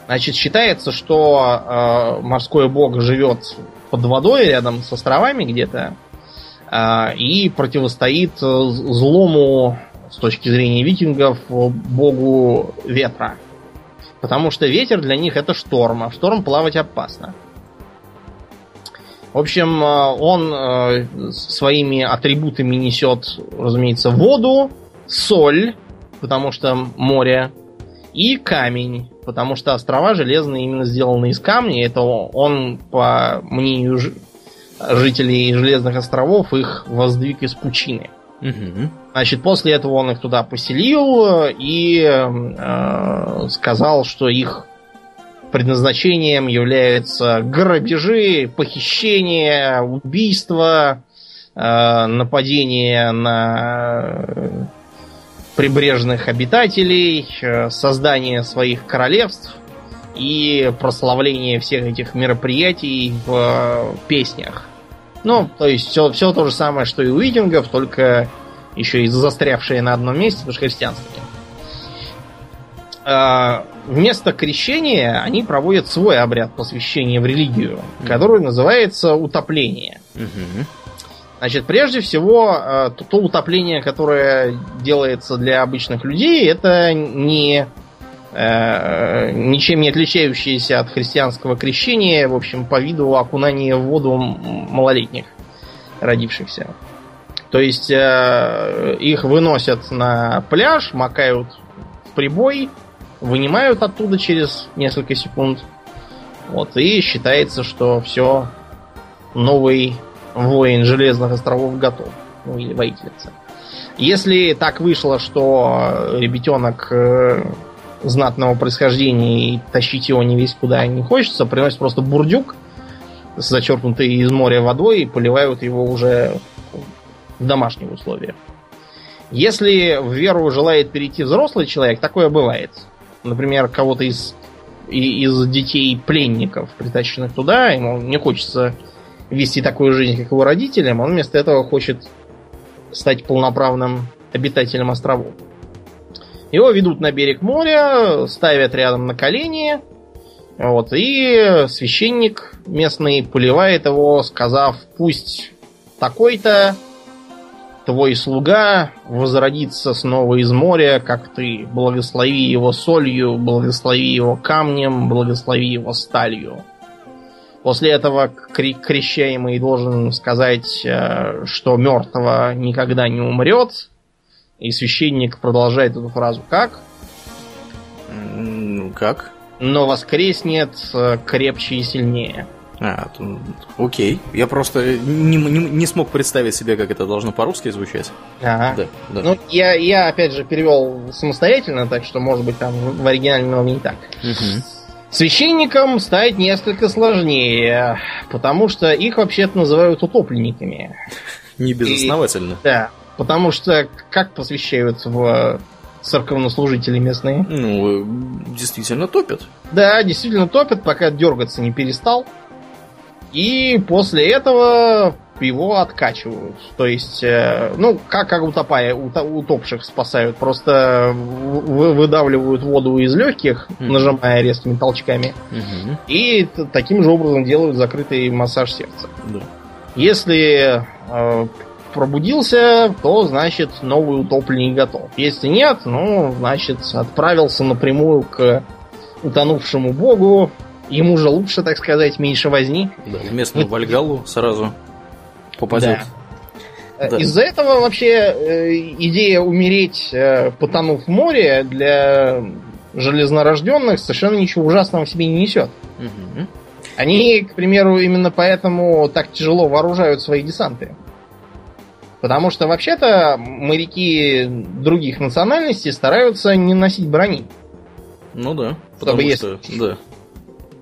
Значит, считается, что э, морской бог живет под водой рядом с островами где-то э, и противостоит злому с точки зрения викингов богу ветра. Потому что ветер для них это шторм, а в шторм плавать опасно. В общем, э, он э, своими атрибутами несет, разумеется, воду, соль, потому что море, и камень, потому что острова железные именно сделаны из камня. Это он, по мнению жителей Железных островов, их воздвиг из пучины. Значит, после этого он их туда поселил и э, сказал, что их предназначением являются грабежи, похищения, убийства, э, нападения на прибрежных обитателей, э, создание своих королевств и прославление всех этих мероприятий в э, песнях. Ну, то есть все, все то же самое, что и у викингов, только еще и застрявшие на одном месте, потому что христианские. А, вместо крещения они проводят свой обряд посвящения в религию, который называется утопление. Значит, прежде всего, а, то, то утопление, которое делается для обычных людей, это не ничем не отличающееся от христианского крещения, в общем, по виду окунания в воду малолетних родившихся. То есть э, их выносят на пляж, макают в прибой, вынимают оттуда через несколько секунд. Вот, и считается, что все, новый воин Железных островов готов. Ну, или воительница. Если так вышло, что ребятенок э, знатного происхождения и тащить его не весь куда не хочется, приносит просто бурдюк, зачерпнутый из моря водой, и поливают его уже в домашних условиях. Если в веру желает перейти взрослый человек, такое бывает например, кого-то из, из детей пленников, притащенных туда, ему не хочется вести такую жизнь, как его родителям, он вместо этого хочет стать полноправным обитателем островов. Его ведут на берег моря, ставят рядом на колени, вот, и священник местный поливает его, сказав, пусть такой-то твой слуга возродится снова из моря, как ты. Благослови его солью, благослови его камнем, благослови его сталью. После этого крещаемый должен сказать, э, что мертвого никогда не умрет. И священник продолжает эту фразу как?
Как?
Но воскреснет э, крепче и сильнее.
А, то, окей. Я просто не, не, не смог представить себе, как это должно по-русски звучать.
Ага. Да, да. Ну, я, я, опять же, перевел самостоятельно, так что, может быть, там в оригинальном не так. Угу. Священникам стать несколько сложнее, потому что их вообще-то называют утопленниками.
Не безосновательно. И,
да, потому что как посвящают в церковнослужители местные?
Ну, действительно топят.
Да, действительно топят, пока дергаться не перестал. И после этого его откачивают. То есть, э, ну, как, как утопая, утопших спасают. Просто вы, выдавливают воду из легких, mm-hmm. нажимая резкими толчками. Mm-hmm. И таким же образом делают закрытый массаж сердца. Да. Если э, пробудился, то значит новый утопленник готов. Если нет, ну, значит, отправился напрямую к утонувшему богу. Ему же лучше, так сказать, меньше возни.
Да, в местную Вальгалу сразу попадет.
Да. Да. Из-за этого вообще э, идея умереть, э, потонув в море, для железнорожденных совершенно ничего ужасного в себе не несет. Угу. Они, к примеру, именно поэтому так тяжело вооружают свои десанты. Потому что вообще-то моряки других национальностей стараются не носить брони.
Ну да, потому Чтобы что, если... да,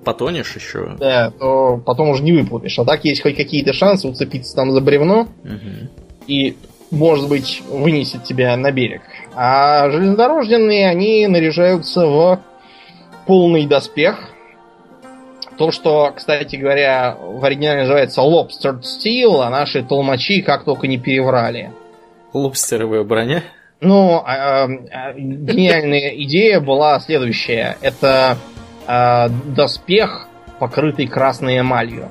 потонешь еще.
Да, то потом уже не выплывешь. А так есть хоть какие-то шансы уцепиться там за бревно угу. и, может быть, вынесет тебя на берег. А железнодорожные, они наряжаются в полный доспех. То, что, кстати говоря, в оригинале называется Lobster Steel, а наши толмачи как только не переврали.
Лобстеровая броня?
Ну, а, а, гениальная идея была следующая. Это а, доспех, покрытый красной эмалью.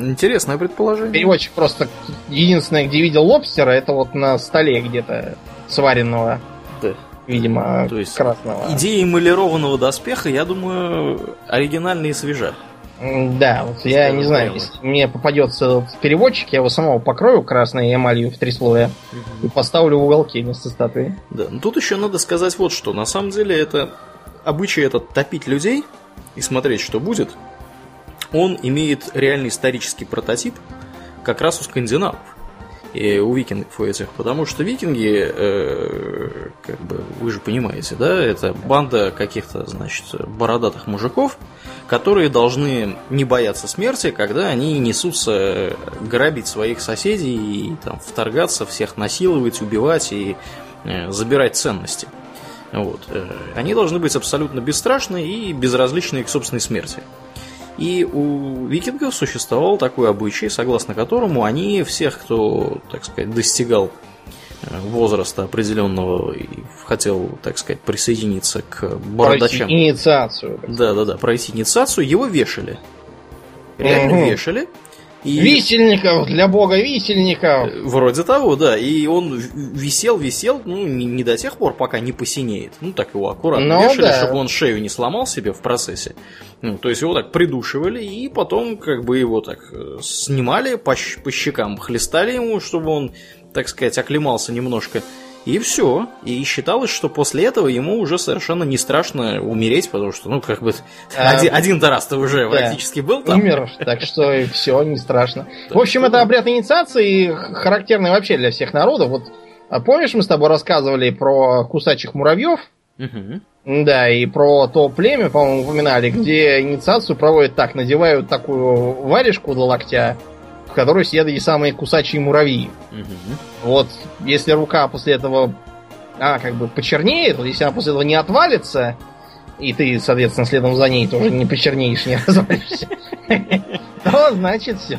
Интересное предположение.
Переводчик просто единственное, где видел лобстера, это вот на столе где-то сваренного. Да. Видимо, То есть красного.
Идея эмалированного доспеха, я думаю, оригинальная и свежа.
Да, вот я не знаю, если мне попадется переводчик, я его самого покрою красной эмалью в три слоя угу. и поставлю в уголке вместо статуи.
Да, но тут еще надо сказать вот что. На самом деле это обычай этот топить людей и смотреть, что будет, он имеет реальный исторический прототип как раз у скандинавов и у викингов у этих, потому что викинги, э, как бы, вы же понимаете, да, это банда каких-то, значит, бородатых мужиков, которые должны не бояться смерти, когда они несутся грабить своих соседей и там вторгаться, всех насиловать, убивать и э, забирать ценности. Вот. Э, они должны быть абсолютно бесстрашны и безразличны к собственной смерти. И у викингов существовал такой обычай, согласно которому они всех, кто, так сказать, достигал э, возраста определенного и хотел, так сказать, присоединиться к бородачам.
Пройти инициацию.
Да, да, да, пройти инициацию, его вешали. Реально угу. вешали.
И... Висельников для бога висельников.
Вроде того, да. И он висел, висел, ну, не, до тех пор, пока не посинеет. Ну, так его аккуратно ну, вешали, да. чтобы он шею не сломал себе в процессе. Ну, то есть его так придушивали, и потом как бы его так э, снимали, по, по щекам хлестали ему, чтобы он, так сказать, оклемался немножко. И все. И считалось, что после этого ему уже совершенно не страшно умереть, потому что, ну, как бы, а, один, один-то раз ты уже да, практически был там.
Умер, так что и все, не страшно. В общем, это обряд инициации, характерный вообще для всех народов. Вот а помнишь, мы с тобой рассказывали про кусачих муравьев? Да, и про то племя, по-моему, упоминали, где инициацию проводят так, надевают такую варежку до локтя, в которой сидят эти самые кусачие муравьи. Угу. Вот, если рука после этого, а, как бы почернеет, вот если она после этого не отвалится, и ты, соответственно, следом за ней тоже не почернеешь, не развалишься, то значит все.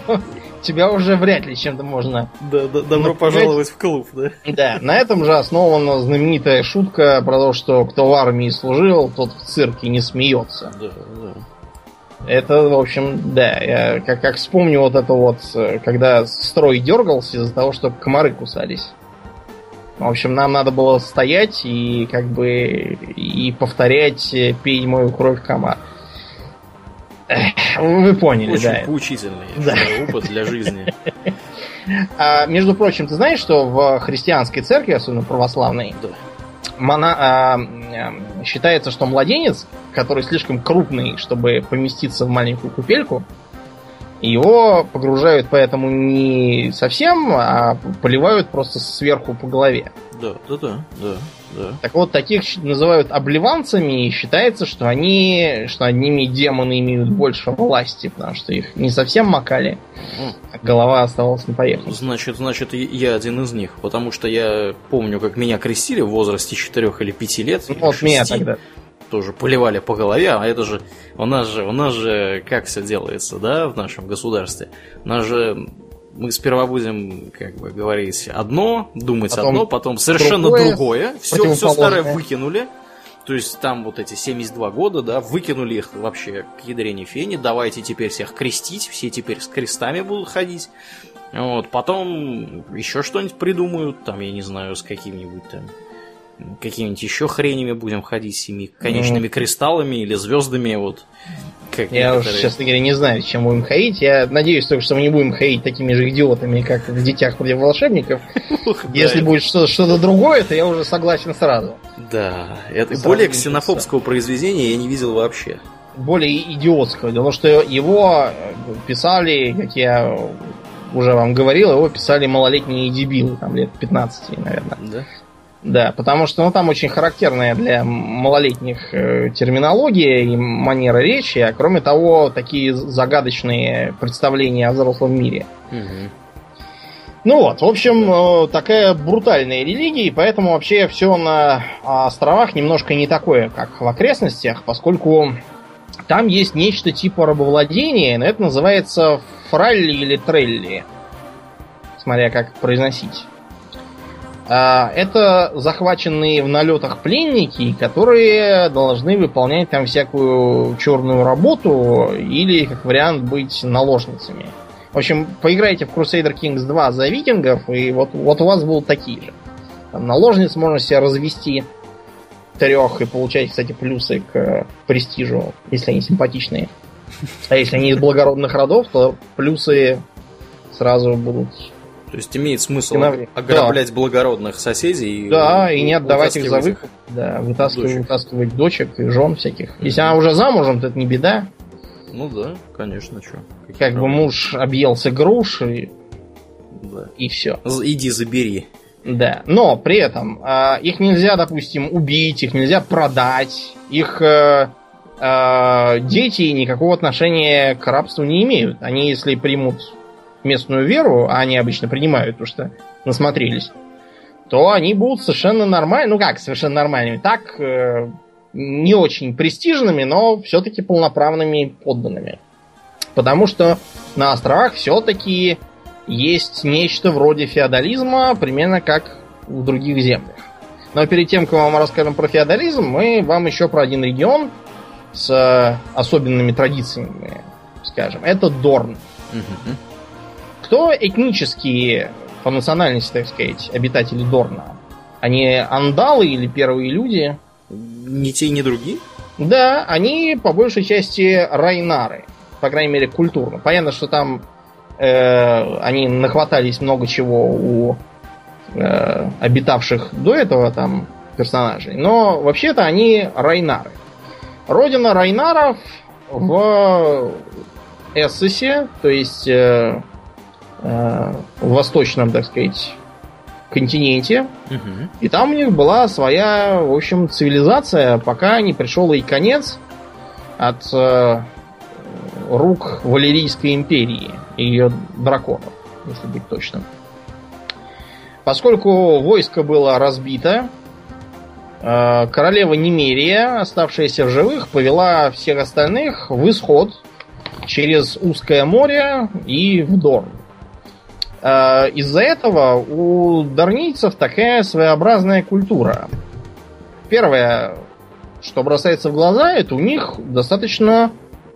Тебя уже вряд ли чем-то можно...
Да, да, добро пожаловать в клуб, да?
Да, на этом же основана знаменитая шутка про то, что кто в армии служил, тот в цирке не смеется. Да, да. Это, в общем, да, я как, как вспомню вот это вот, когда строй дергался из-за того, что комары кусались. В общем, нам надо было стоять и как бы и повторять э, «пей мою кровь комар». Вы поняли,
Очень
да.
поучительный да. опыт для жизни.
А, между прочим, ты знаешь, что в христианской церкви, особенно православной, да мона, а, считается, что младенец, который слишком крупный, чтобы поместиться в маленькую купельку, его погружают поэтому не совсем, а поливают просто сверху по голове.
Да, да, да, да. Да.
Так вот, таких называют обливанцами, и считается, что они, что над ними демоны имеют больше власти, потому что их не совсем макали, а голова оставалась не поехать.
Значит, значит, я один из них, потому что я помню, как меня крестили в возрасте 4 или 5 лет.
Ну, вот 6, меня тогда.
Тоже поливали по голове, а это же у нас же, у нас же как все делается, да, в нашем государстве. У нас же мы сперва будем, как бы говорить, одно, думать потом одно, потом совершенно другое, другое. Все, все старое выкинули, То есть там вот эти 72 года, да, выкинули их вообще к ядрене фени, давайте теперь всех крестить, все теперь с крестами будут ходить. Вот, потом еще что-нибудь придумают, там, я не знаю, с каким-нибудь там какими-нибудь еще хренями будем ходить, семи конечными mm. кристаллами или звездами, вот.
Как я некоторые... уж, честно говоря, не знаю, чем будем ходить. Я надеюсь только, что мы не будем ходить такими же идиотами, как в «Детях против волшебников». Если будет что-то другое, то я уже согласен сразу.
Да, более ксенофобского произведения я не видел вообще.
Более идиотского. Том, что его писали, как я уже вам говорил, его писали малолетние дебилы, там лет 15, наверное. Да? Да, потому что ну, там очень характерная для малолетних э, терминология и манера речи, а кроме того, такие загадочные представления о взрослом мире. Угу. Ну вот, в общем, э, такая брутальная религия, и поэтому вообще все на островах немножко не такое, как в окрестностях, поскольку там есть нечто типа рабовладения, но это называется фралли или трелли, смотря как произносить. А, это захваченные в налетах пленники, которые должны выполнять там всякую черную работу или, как вариант, быть наложницами. В общем, поиграйте в Crusader Kings 2 за викингов, и вот, вот у вас будут такие же. Там наложниц можно себе развести трех и получать, кстати, плюсы к престижу, если они симпатичные. А если они из благородных родов, то плюсы сразу будут
то есть имеет смысл Киноври. ограблять да. благородных соседей.
Да, и, и не отдавать их за выкуп. Да, вытаскивать, дочек. вытаскивать дочек и жен всяких. Mm-hmm. Если она уже замужем, то это не беда.
Ну да, конечно, что.
Как проблемы? бы муж объелся груш и, да. и все.
Иди забери.
Да, но при этом э, их нельзя, допустим, убить, их нельзя продать, их э, э, дети никакого отношения к рабству не имеют. Они, если примут местную веру, а они обычно принимают, потому что насмотрелись, то они будут совершенно нормальными, ну как совершенно нормальными, так э, не очень престижными, но все-таки полноправными подданными. Потому что на островах все-таки есть нечто вроде феодализма, примерно как в других землях. Но перед тем, как мы вам расскажем про феодализм, мы вам еще про один регион с особенными традициями скажем. Это Дорн. Угу. Кто этнические, по национальности, так сказать, обитатели Дорна? Они андалы или первые люди?
Ни те, ни другие?
Да, они по большей части райнары. По крайней мере, культурно. Понятно, что там э, они нахватались много чего у э, обитавших до этого там персонажей. Но вообще-то они райнары. Родина райнаров в Эссесе, то есть Э, в восточном, так сказать, континенте. Угу. И там у них была своя, в общем, цивилизация, пока не пришел и конец от э, рук Валерийской империи и ее драконов, если быть точным. Поскольку войско было разбито, э, королева Немерия, оставшаяся в живых, повела всех остальных в исход через узкое море и в Дорн. Э, из-за этого у дарнийцев такая своеобразная культура. Первое, что бросается в глаза, это у них достаточно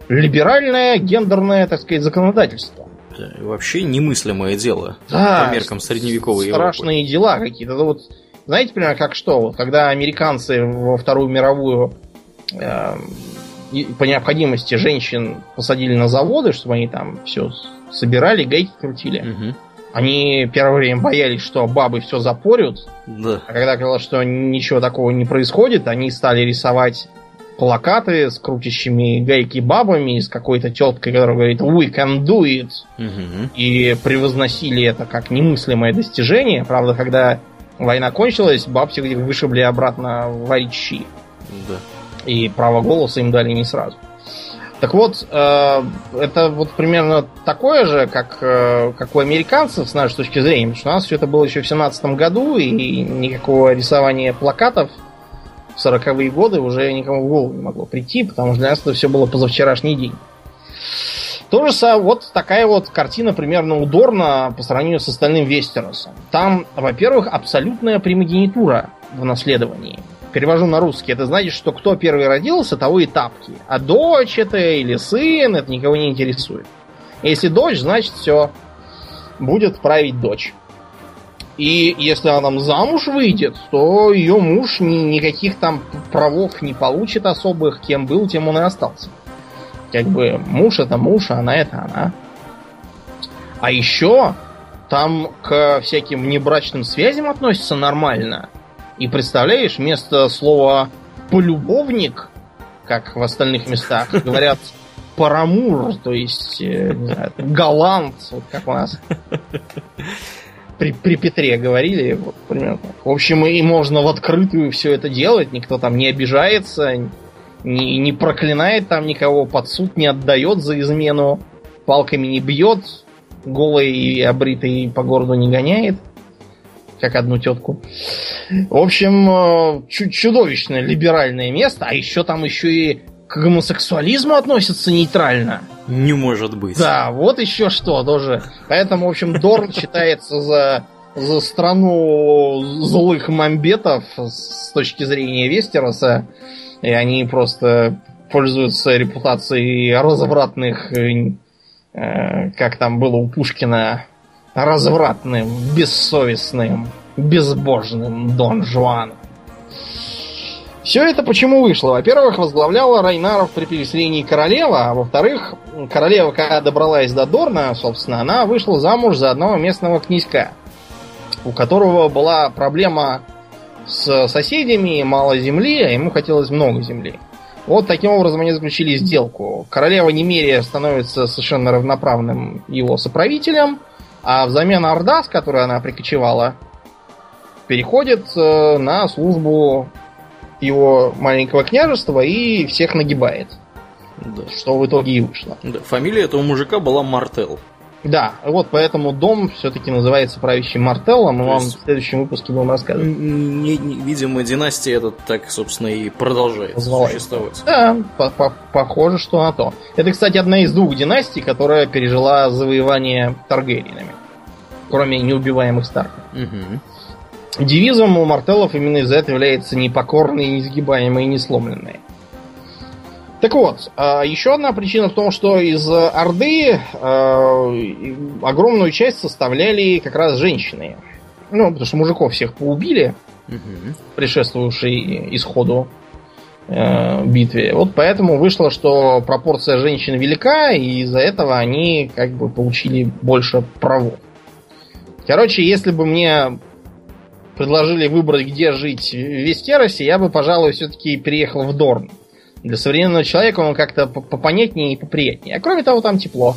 либеральное гендерное, так сказать, законодательство.
Да, вообще немыслимое дело да, по меркам средневековой
Страшные
Европы.
дела какие-то. Вот, знаете, примерно как что? Вот, когда американцы во Вторую мировую э, по необходимости женщин посадили на заводы, чтобы они там все собирали, гайки крутили. Угу. Они первое время боялись, что бабы все запорют. Да. А когда оказалось, что ничего такого не происходит, они стали рисовать плакаты с крутящими гайки бабами, с какой-то теткой, которая говорит «We can do it!» угу. И превозносили это как немыслимое достижение. Правда, когда война кончилась, баб всех вышибли обратно варить щи. Да. И право голоса им дали не сразу. Так вот, э, это вот примерно такое же, как, э, как у американцев, с нашей точки зрения, потому что у нас все это было еще в 17 году, и никакого рисования плакатов в 40-е годы уже никому в голову не могло прийти, потому что для нас это все было позавчерашний день. То же самое, вот такая вот картина примерно удорна по сравнению с остальным Вестеросом. Там, во-первых, абсолютная примогенитура в наследовании. Перевожу на русский, это значит, что кто первый родился, того и тапки. А дочь это или сын, это никого не интересует. Если дочь, значит все, будет править дочь. И если она там замуж выйдет, то ее муж ни, никаких там правов не получит особых, кем был, тем он и остался. Как бы муж это муж, а она это она. А еще там к всяким внебрачным связям относятся нормально. И представляешь, вместо слова полюбовник, как в остальных местах, говорят парамур, то есть э, знаю, галант, вот как у нас при, при Петре говорили, вот, примерно. В общем, и можно в открытую все это делать, никто там не обижается, не, не проклинает там никого, под суд не отдает за измену, палками не бьет, голый и обритый по городу не гоняет, как одну тетку. В общем, э, чудовищное либеральное место, а еще там еще и к гомосексуализму относятся нейтрально.
Не может быть.
Да, вот еще что тоже. Поэтому, в общем, Дорн считается за, за страну злых мамбетов с точки зрения Вестероса. И они просто пользуются репутацией развратных Э, как там было у Пушкина, развратным, бессовестным, безбожным Дон Жуан. Все это почему вышло? Во-первых, возглавляла Райнаров при переселении королева, а во-вторых, королева, когда добралась до Дорна, собственно, она вышла замуж за одного местного князька, у которого была проблема с соседями, мало земли, а ему хотелось много земли. Вот таким образом они заключили сделку. Королева Немерия становится совершенно равноправным его соправителем, а взамен Орда, с которой она прикочевала, переходит э, на службу его маленького княжества и всех нагибает. Да. Что в итоге и вышло.
Да. Фамилия этого мужика была Мартел.
Да, вот поэтому дом все-таки называется правящим Мартеллом, мы вам в следующем выпуске будем рассказывать.
Не, не, видимо, династия этот так, собственно, и продолжает Позволает. существовать.
Да, по -по похоже, что на то. Это, кстати, одна из двух династий, которая пережила завоевание Таргериенами. Кроме неубиваемых Старков. Угу. Девизом у Мартеллов именно из-за этого является непокорные, несгибаемые несломленные. Так вот, а, еще одна причина в том, что из Орды а, огромную часть составляли как раз женщины. Ну, потому что мужиков всех поубили, угу. предшествовавшей исходу э, битве. Вот поэтому вышло, что пропорция женщин велика, и из-за этого они как бы получили больше правов. Короче, если бы мне предложили выбрать, где жить в Вестеросе, я бы, пожалуй, все-таки переехал в Дорн. Для современного человека он как-то попонятнее и поприятнее. А кроме того, там тепло.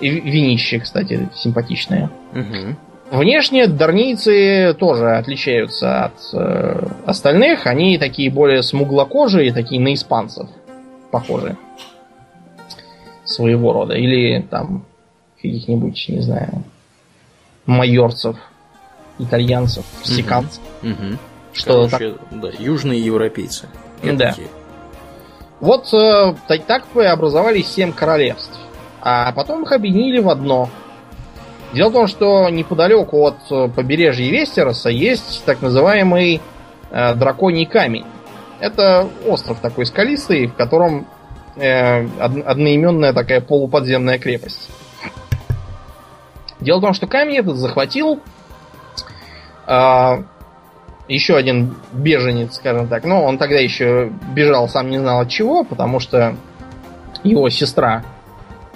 И винище, кстати, симпатичное. Угу. Внешне дарнийцы тоже отличаются от э, остальных. Они такие более смуглокожие, такие на испанцев похожи. Своего рода. Или там каких-нибудь, не знаю, майорцев, итальянцев, сиканцев. Угу.
Что Короче, так... да, южные европейцы.
Да. Такие. Вот э, так образовались семь королевств. А потом их объединили в одно. Дело в том, что неподалеку от э, побережья Вестероса есть так называемый э, драконий камень. Это остров такой скалистый, в котором э, одноименная такая полуподземная крепость. Дело в том, что камень этот захватил э, еще один беженец, скажем так. Но он тогда еще бежал, сам не знал от чего, потому что его сестра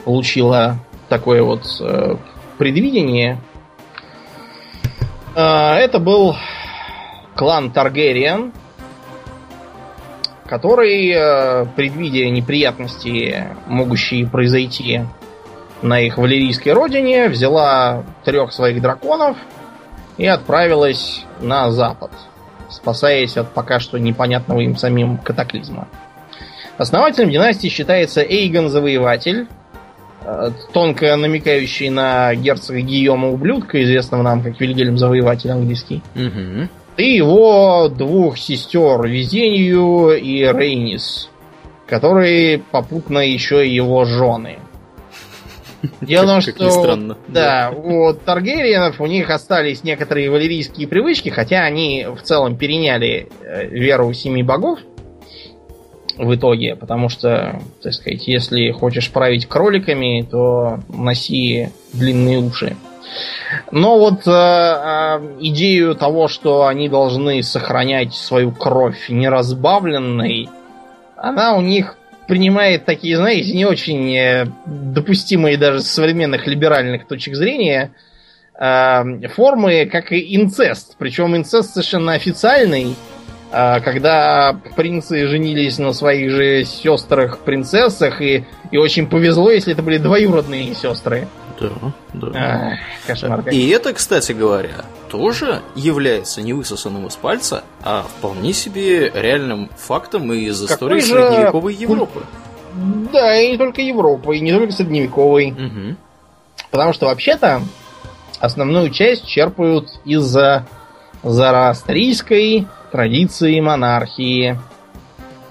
получила такое вот э, предвидение. Э, это был клан Таргериан, который, э, предвидя неприятности, могущие произойти на их валерийской родине, взяла трех своих драконов – и отправилась на запад, спасаясь от пока что непонятного им самим катаклизма. Основателем династии считается Эйгон Завоеватель, э, тонко намекающий на герцога Гийома Ублюдка, известного нам как Вильгельм Завоеватель английский. Угу. И его двух сестер Везенью и Рейнис, которые попутно еще и его жены. Дело в том, что странно. Да, у Таргериенов у них остались некоторые валерийские привычки, хотя они в целом переняли э, веру семи богов в итоге, потому что, так сказать, если хочешь править кроликами, то носи длинные уши. Но вот э, э, идею того, что они должны сохранять свою кровь неразбавленной, она у них принимает такие, знаете, не очень э, допустимые даже с современных либеральных точек зрения э, формы, как и инцест. Причем инцест совершенно официальный, э, когда принцы женились на своих же сестрах-принцессах, и, и очень повезло, если это были двоюродные сестры.
Да, да. А, кошмар. И это, кстати говоря, тоже является не высосанным из пальца, а вполне себе реальным фактом из истории же... средневековой Европы.
Да, и не только Европы, и не только средневековой. Угу. Потому что вообще-то основную часть черпают из зороастрийской традиции монархии,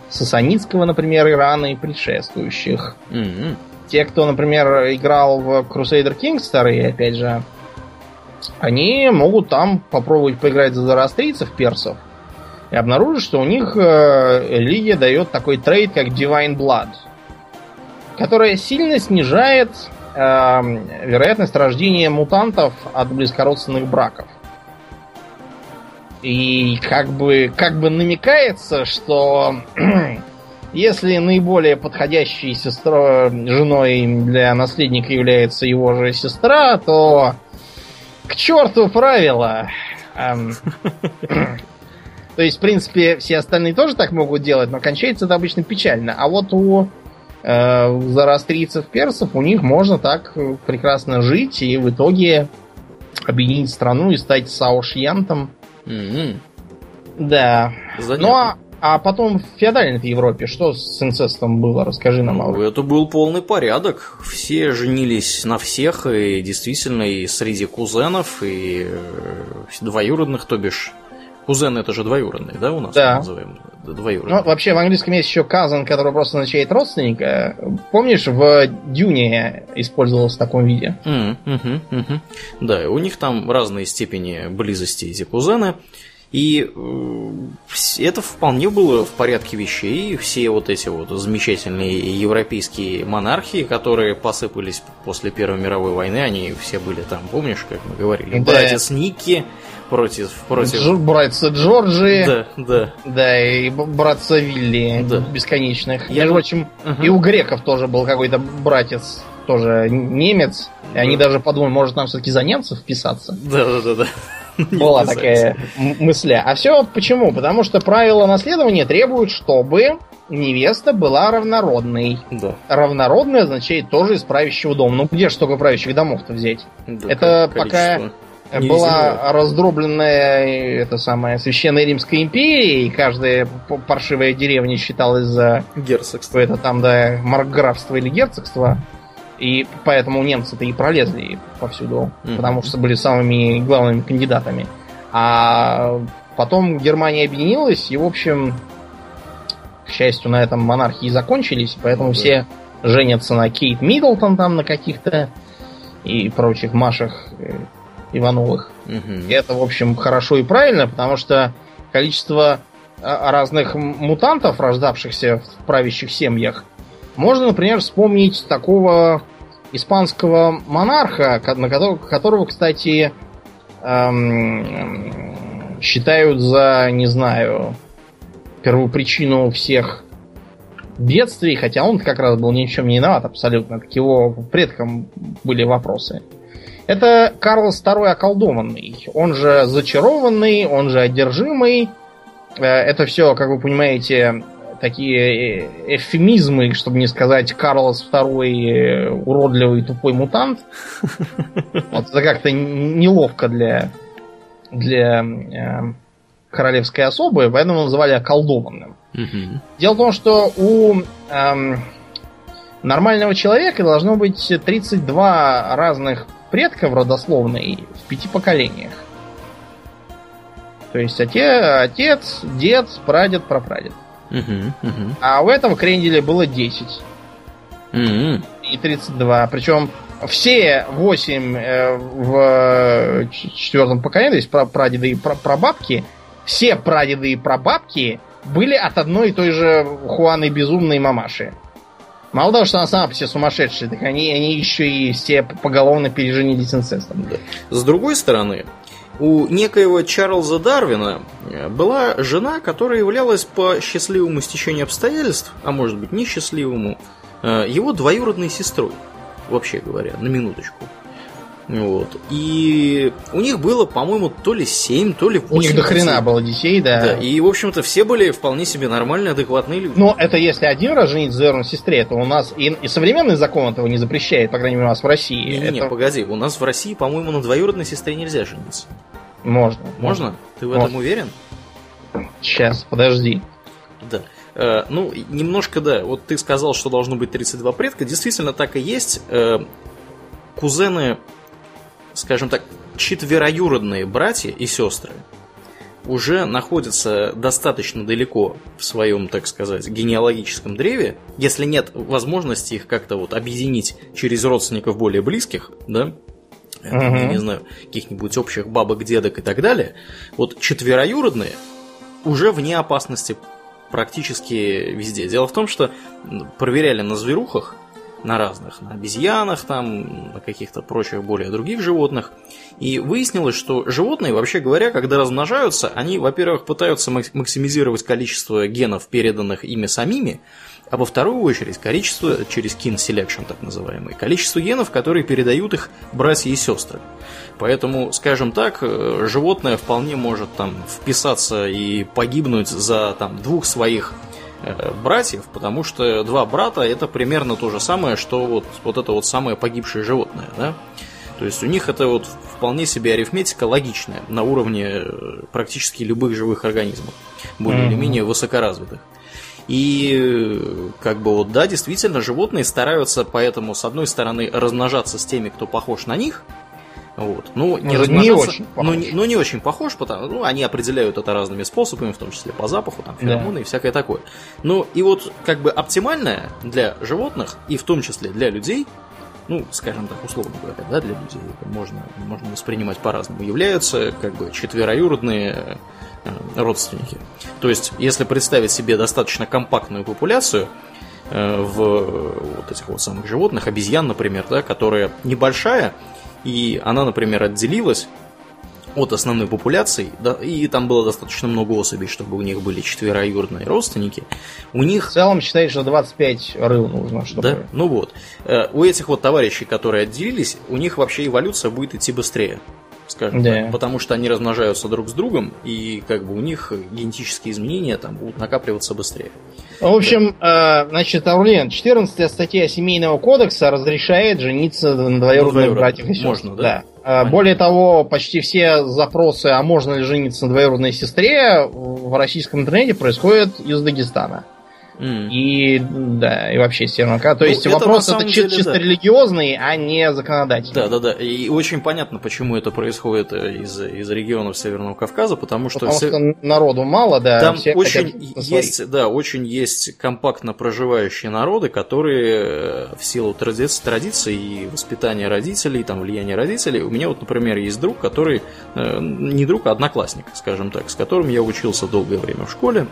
сасанитского, например, Ирана и предшествующих. Угу. Те, кто, например, играл в Crusader Kings старые, опять же, они могут там попробовать поиграть за зороастрийцев, персов, и обнаружить, что у них э, религия дает такой трейд, как Divine Blood, которая сильно снижает э, вероятность рождения мутантов от близкородственных браков. И как бы, как бы намекается, что Если наиболее подходящей сестрой, женой для наследника является его же сестра, то к черту правила. То есть, в принципе, все остальные тоже так могут делать, но кончается это обычно печально. А вот у э, зарастрийцев персов у них можно так прекрасно жить и в итоге объединить страну и стать саушьянтом. Mm-hmm. Да. Занятно. Ну а потом в феодальной Европе что с инцестом было? Расскажи нам.
Ну, это был полный порядок. Все женились на всех, и действительно и среди кузенов, и э, двоюродных, то бишь. Кузен это же двоюродный, да, у нас
да. называем? Двоюродный. Ну, вообще в английском есть еще казан, который просто означает родственника. Помнишь, в Дюне использовался в таком виде? Mm,
mm-hmm, mm-hmm. Да, у них там разные степени близости эти кузены. И э, это вполне было в порядке вещей. Все вот эти вот замечательные европейские монархии, которые посыпались после Первой мировой войны, они все были там, помнишь, как мы говорили? Да. Братец Ники против... против...
Дж- братца Джорджи.
Да, да.
Да, и братца Вилли да. бесконечных. Я... Между прочим, угу. и у греков тоже был какой-то братец, тоже немец. И они даже подумали, может нам все-таки за немцев вписаться.
Да, да, да, да.
Была такая мысля. А все почему? Потому что правила наследования требуют, чтобы невеста была равнородной. Да. Равнородная означает тоже из правящего дома. Ну где же только правящих домов-то взять? Да, Это пока была раздробленная это самая священная Римская империя, и каждая паршивая деревня считалась за
герцогство.
Это там, да, маркграфство или герцогство. И поэтому немцы-то и пролезли повсюду, mm-hmm. потому что были самыми главными кандидатами. А потом Германия объединилась, и, в общем, к счастью, на этом монархии закончились, поэтому mm-hmm. все женятся на Кейт Миддлтон там на каких-то и прочих Машах э, Ивановых. Mm-hmm. И это, в общем, хорошо и правильно, потому что количество а, разных мутантов, рождавшихся в правящих семьях, можно, например, вспомнить такого испанского монарха, на которого, которого кстати, эм, считают за, не знаю, первопричину всех бедствий, хотя он как раз был ни в чем не виноват абсолютно. К его предкам были вопросы. Это Карлос II околдованный. Он же зачарованный, он же одержимый. Э, это все, как вы понимаете, такие э, эвфемизмы, чтобы не сказать Карлос второй э, уродливый тупой мутант. Вот это как-то неловко для, для э, королевской особы, поэтому называли околдованным. Дело в том, что у э, нормального человека должно быть 32 разных предка в родословной в пяти поколениях. То есть отец, отец дед, прадед, прапрадед. А у этого кренделя было 10. И 32. Причем все восемь э, в четвертом поколении, то есть прадеды и прабабки, все прадеды и прабабки были от одной и той же Хуаны безумной мамаши. Мало того, что она сама все сумасшедшая, так они, они еще и все поголовно переженились инцестом.
Да. С другой стороны, у некоего Чарльза Дарвина э, была жена, которая являлась по счастливому стечению обстоятельств, а может быть несчастливому, э, его двоюродной сестрой, вообще говоря, на минуточку. Вот. И у них было, по-моему, то ли 7, то ли 8
У них до хрена было детей, да.
Да, и, в общем-то, все были вполне себе нормальные, адекватные люди.
Но это если один раз жениться за сестре, то у нас и, и современный закон этого не запрещает, по крайней мере, у нас в России.
Не-не-не,
это...
погоди, у нас в России, по-моему, на двоюродной сестре нельзя жениться.
Можно.
Можно? Ты в Можно. этом уверен?
Сейчас, подожди.
Да. Э, ну, немножко, да. Вот ты сказал, что должно быть 32 предка. Действительно так и есть. Э, кузены скажем так, четвероюродные братья и сестры уже находятся достаточно далеко в своем, так сказать, генеалогическом древе, если нет возможности их как-то вот объединить через родственников более близких, да, угу. я не знаю, каких-нибудь общих бабок, дедок и так далее, вот четвероюродные уже вне опасности практически везде. Дело в том, что проверяли на зверухах, на разных, на обезьянах, там, на каких-то прочих более других животных. И выяснилось, что животные, вообще говоря, когда размножаются, они, во-первых, пытаются максимизировать количество генов, переданных ими самими, а во вторую очередь количество, через kin selection так называемый, количество генов, которые передают их братья и сестры. Поэтому, скажем так, э, животное вполне может там вписаться и погибнуть за там, двух своих братьев, потому что два брата это примерно то же самое, что вот, вот это вот самое погибшее животное, да? То есть у них это вот вполне себе арифметика логичная на уровне э, практически любых живых организмов, более mm-hmm. или менее высокоразвитых. И э, как бы вот да, действительно, животные стараются поэтому, с одной стороны, размножаться с теми, кто похож на них, вот. Ну, не, ну, не очень похож. Ну, не, ну, не очень похож, потому ну, они определяют это разными способами, в том числе по запаху, там, феромоны да. и всякое такое. Ну, и вот, как бы оптимальное для животных, и в том числе для людей, ну, скажем так, условно говоря, да, для людей это можно, можно воспринимать по-разному, являются как бы четвероюродные э, родственники. То есть, если представить себе достаточно компактную популяцию, э, в вот этих вот самых животных, обезьян, например, да, которая небольшая, и она, например, отделилась от основной популяции, да, и там было достаточно много особей, чтобы у них были четвероюродные родственники. У них...
В целом считается, что 25 рыл нужно, чтобы...
Да, ну вот. Э, у этих вот товарищей, которые отделились, у них вообще эволюция будет идти быстрее скажем да. так, потому что они размножаются друг с другом, и как бы у них генетические изменения там будут накапливаться быстрее.
В общем, э, значит, Аурлен, 14 статья Семейного кодекса разрешает жениться на двоюродных братьев и сестр.
Можно, да?
да. Э, более того, почти все запросы, а можно ли жениться на двоюродной сестре, в российском интернете происходят из Дагестана. Mm. И да, и вообще Северного То ну, есть это вопрос это деле, чисто да. религиозный, а не законодательный.
Да, да, да. И очень понятно, почему это происходит э, из, из регионов Северного Кавказа, потому что...
Потому что народу мало, да.
Там очень есть, да, очень есть компактно проживающие народы, которые э, в силу традиций, традиций и воспитания родителей, там, влияния родителей. У меня вот, например, есть друг, который, э, не друг, а одноклассник, скажем так, с которым я учился долгое время в школе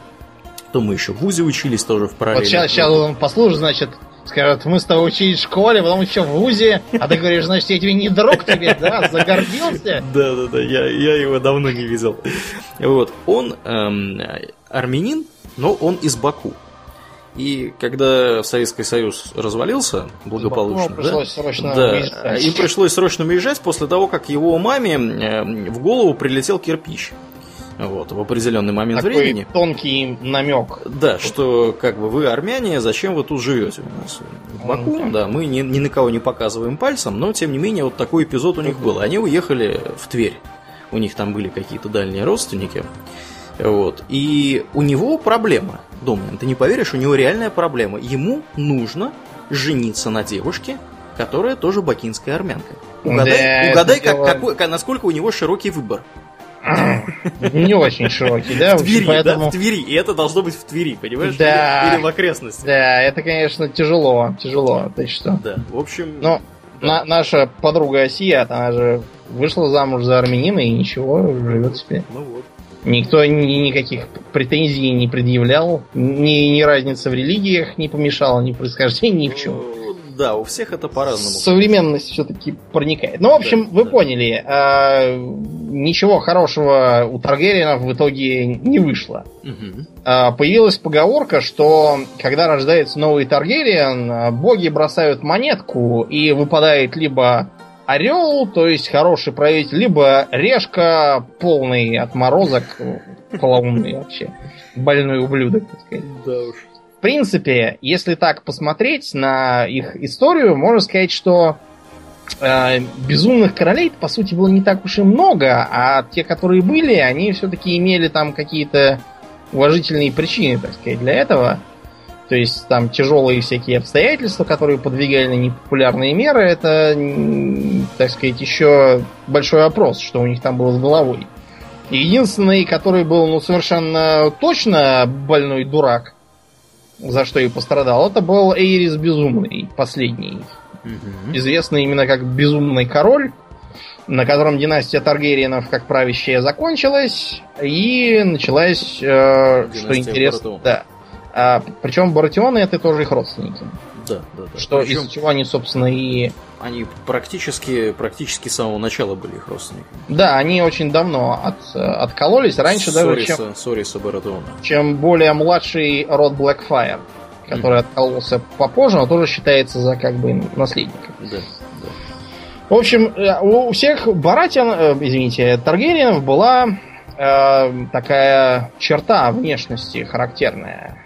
то мы еще в ВУЗе учились тоже в параллели. Вот
сейчас, сейчас он послушает, значит, скажет, мы с тобой учились в школе, потом еще в ВУЗе, а ты говоришь, значит, я тебе не друг тебе, да, загордился?
Да, да, да, я, я его давно не видел. Вот, он эм, армянин, но он из Баку. И когда Советский Союз развалился благополучно,
да, пришлось срочно
да, уезжать. им пришлось срочно уезжать после того, как его маме э, в голову прилетел кирпич вот, в определенный момент
Такой
времени.
тонкий намек.
Да, что как бы вы армяне, зачем вы тут живете у нас в Баку? Mm-hmm. Да, мы ни, ни на кого не показываем пальцем, но тем не менее вот такой эпизод у них был. Они уехали в Тверь. У них там были какие-то дальние родственники. Вот. И у него проблема, Домнин, ты не поверишь, у него реальная проблема. Ему нужно жениться на девушке, которая тоже бакинская армянка. Угадай, да, угадай как, какой, насколько у него широкий выбор.
Не очень широкий, да?
В Твери, поэтому... да, в Твери. И это должно быть в Твери, понимаешь?
Да.
Или, или в окрестностях.
Да, это, конечно, тяжело, тяжело, ты что.
Да, в общем...
Но на, наша подруга Осия, она же вышла замуж за армянина и ничего, живет себе. Ну вот. Никто ни, никаких претензий не предъявлял, ни, ни разница в религиях не помешала, ни в происхождении, ни в чем.
Да, у всех это по-разному.
Современность все-таки проникает. Ну, в общем, да, вы да. поняли, э, ничего хорошего у Таргериенов в итоге не вышло. Угу. Э, появилась поговорка, что когда рождается новый Таргериен, боги бросают монетку и выпадает либо орел, то есть хороший правитель, либо решка, полный отморозок, полоумный вообще, больной ублюдок, так сказать. Да уж. Принципе, если так посмотреть на их историю, можно сказать, что э, безумных королей, по сути, было не так уж и много, а те, которые были, они все-таки имели там какие-то уважительные причины, так сказать, для этого. То есть там тяжелые всякие обстоятельства, которые подвигали на непопулярные меры, это, так сказать, еще большой вопрос, что у них там было с головой. единственный, который был ну, совершенно точно больной дурак, за что и пострадал, это был Эйрис Безумный, последний. Угу. Известный именно как Безумный Король, на котором династия Таргериенов как правящая закончилась, и началась, э, что интересно, да, а, причем Баратионы это тоже их родственники.
Да, да, да.
Что причем... из чего они, собственно, и.
Они практически, практически с самого начала были их родственниками.
Да, они очень давно от, откололись. Раньше Сориса,
даже чем, Сориса Баратиона.
чем более младший род Blackfire, который mm. откололся попозже, но тоже считается за как бы наследником. Да, да. В общем, э, у всех Баратиан, э, извините, Таргериенов была э, такая черта внешности характерная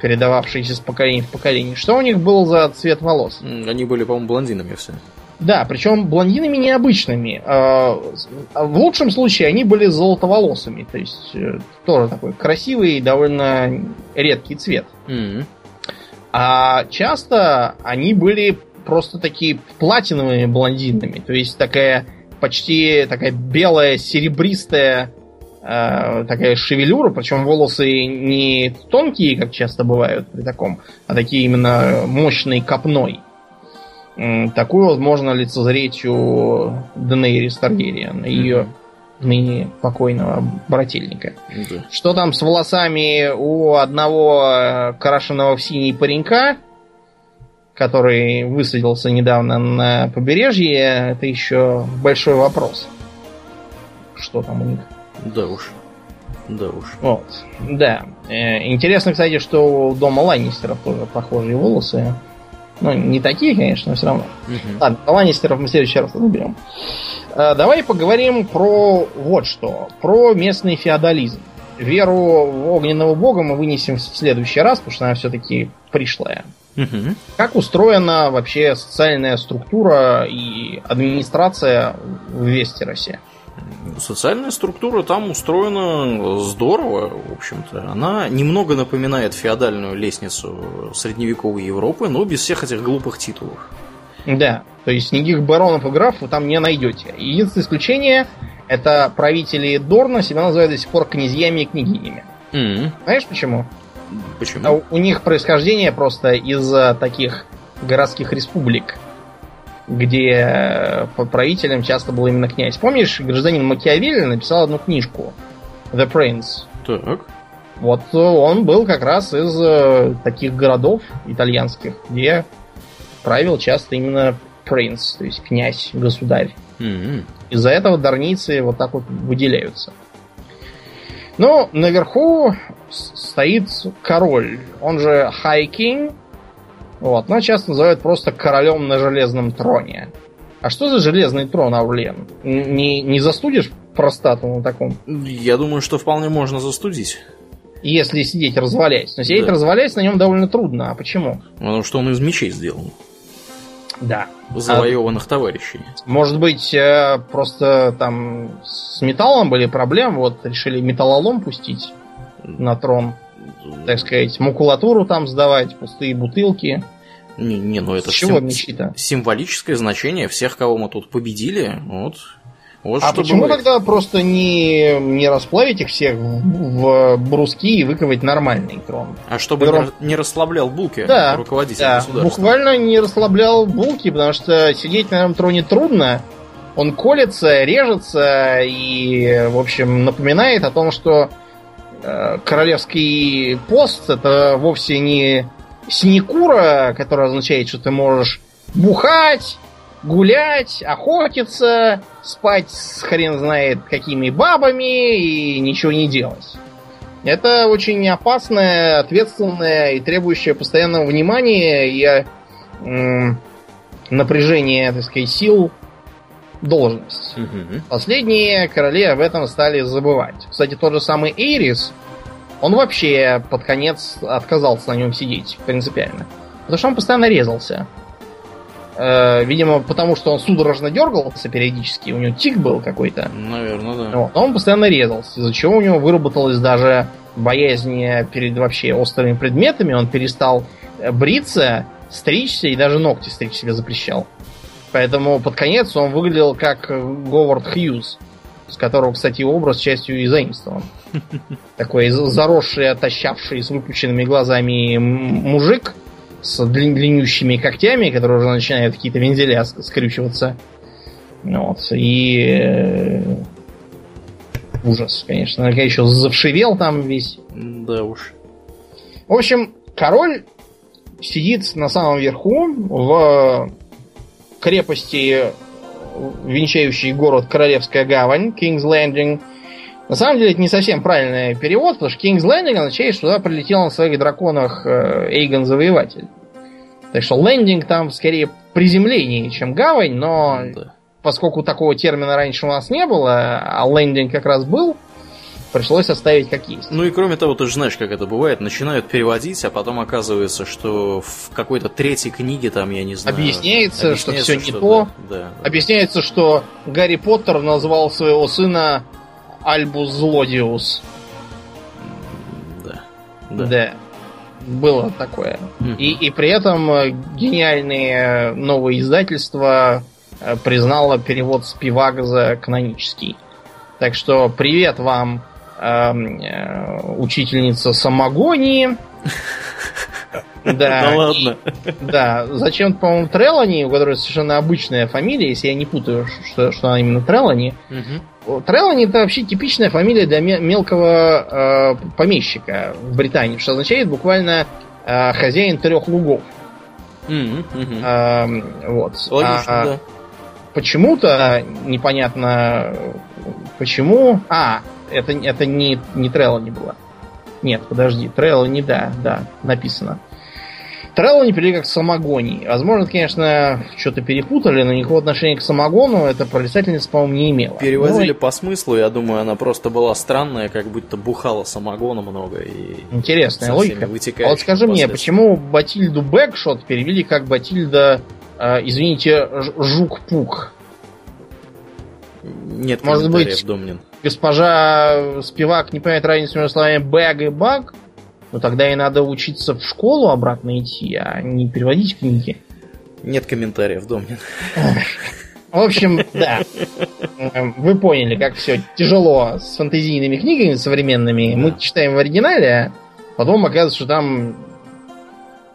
передававшиеся с поколения в поколение. Что у них был за цвет волос?
Они были, по-моему, блондинами все.
Да, причем блондинами необычными. А, в лучшем случае они были золотоволосыми. То есть э, тоже такой красивый и довольно редкий цвет. Mm-hmm. А часто они были просто такие платиновыми блондинами. То есть такая почти такая белая, серебристая такая шевелюра, причем волосы не тонкие, как часто бывают при таком, а такие именно мощные копной. Такую возможно лицезреть у Денейрис Таргериан, ее ныне покойного брательника. Да. Что там с волосами у одного э, крашеного в синий паренька, который высадился недавно на побережье, это еще большой вопрос. Что там у них?
Да уж. Да уж.
Вот. Да. Э, интересно, кстати, что у дома Ланнистеров тоже похожие волосы. Ну, не такие, конечно, но все равно. Угу. Ладно, Ланнистеров мы в следующий раз разберем. Э, давай поговорим про вот что. Про местный феодализм. Веру в огненного бога мы вынесем в следующий раз, потому что она все-таки пришлая. Угу. Как устроена вообще социальная структура и администрация в Вестеросе?
Социальная структура там устроена здорово, в общем-то. Она немного напоминает феодальную лестницу средневековой Европы, но без всех этих глупых титулов.
Да, то есть никаких баронов и графов вы там не найдете. Единственное исключение это правители Дорна себя называют до сих пор князьями и княгинями. Mm-hmm. Знаешь почему?
Почему? А
у них происхождение просто из таких городских республик где правителем часто был именно князь. Помнишь, гражданин Макиавелли написал одну книжку The Prince.
Так.
Вот он был как раз из э, таких городов итальянских, где правил часто именно принц, то есть князь, государь. Mm-hmm. Из-за этого дарницы вот так вот выделяются. Но наверху стоит король, он же High King, вот, но часто называют просто королем на железном троне. А что за железный трон, Аурлен? Не, не застудишь простату на таком?
Я думаю, что вполне можно застудить.
Если сидеть развалясь. Но сидеть да. развалясь на нем довольно трудно. А почему?
Потому что он из мечей сделан.
Да.
Завоеванных а, товарищей.
Может быть, э, просто там с металлом были проблемы, вот решили металлолом пустить на трон так сказать, макулатуру там сдавать, пустые бутылки.
Не, не, ну это
чего сим-
символическое значение всех, кого мы тут победили. Вот
Вот а почему бывает. тогда просто не, не расплавить их всех в, в бруски и выковать нормальный трон?
А чтобы Которым... не расслаблял булки
да,
руководитель
да, государства? буквально не расслаблял булки, потому что сидеть на этом троне трудно. Он колется, режется и, в общем, напоминает о том, что королевский пост это вовсе не синекура, которая означает, что ты можешь бухать, гулять, охотиться, спать с хрен знает какими бабами и ничего не делать. Это очень опасное, ответственное и требующее постоянного внимания и м- напряжения, так сказать, сил должность. Угу. Последние короли об этом стали забывать. Кстати, тот же самый Эйрис, он вообще под конец отказался на нем сидеть принципиально. Потому что он постоянно резался. Э, видимо, потому что он судорожно дергался периодически, у него тик был какой-то.
Наверное, да.
Вот, он постоянно резался, из-за чего у него выработалась даже боязнь перед вообще острыми предметами, он перестал бриться, стричься и даже ногти стричь себе запрещал. Поэтому под конец он выглядел как Говард Хьюз, с которого, кстати, образ частью и заимствован. Такой заросший, отощавший, с выпущенными глазами мужик – с длин длиннющими когтями, которые уже начинают какие-то вензеля скрючиваться. Вот. И э, ужас, конечно. Я еще завшивел там весь.
Да уж.
В общем, король сидит на самом верху в крепости, венчающей город Королевская гавань, King's Landing. На самом деле это не совсем правильный перевод, потому что King's Landing означает, что туда прилетел на своих драконах э, Эйгон Завоеватель. Так что лендинг там скорее приземление, чем гавань, но да. поскольку такого термина раньше у нас не было, а лендинг как раз был, пришлось оставить как есть.
Ну и кроме того, ты же знаешь, как это бывает, начинают переводить, а потом оказывается, что в какой-то третьей книге там, я не знаю...
Объясняется, объясняется что все что не то. Да, да, объясняется, что Гарри Поттер назвал своего сына Альбус Злодиус.
Да.
Да. да. Было такое. Mm-hmm. И, и при этом э, гениальные новые издательства э, признало перевод Спивак за канонический. Так что привет вам, э, учительница самогонии. Да, да ладно. да, зачем, по-моему, Трелани, у которой совершенно обычная фамилия, если я не путаю, что, что она именно Трелани. Угу. Трелани это вообще типичная фамилия для мелкого э, помещика в Британии, что означает буквально э, хозяин трех лугов. Угу, угу. Э, вот. Логично, а, да. Почему-то непонятно почему. А, это, это не, не Трелани было. Нет, подожди, Трелани, да, да, написано. Треллани перевели как самогоний. Возможно, конечно, что-то перепутали, но никакого отношения к самогону эта прорицательница, по-моему, не имела.
Перевозили ну, по смыслу, я думаю, она просто была странная, как будто бухала самогона много. И
Интересная логика. А вот скажи мне, почему Батильду Бэкшот перевели как Батильда, э, извините, Жук-Пук?
Нет, Может быть, Домнин.
госпожа Спивак не понимает разницу между словами бэг и баг? Ну тогда и надо учиться в школу обратно идти, а не переводить книги.
Нет комментариев, Домнин.
В общем, да. Вы поняли, как все тяжело с фантазийными книгами современными. Да. Мы читаем в оригинале, а потом оказывается, что там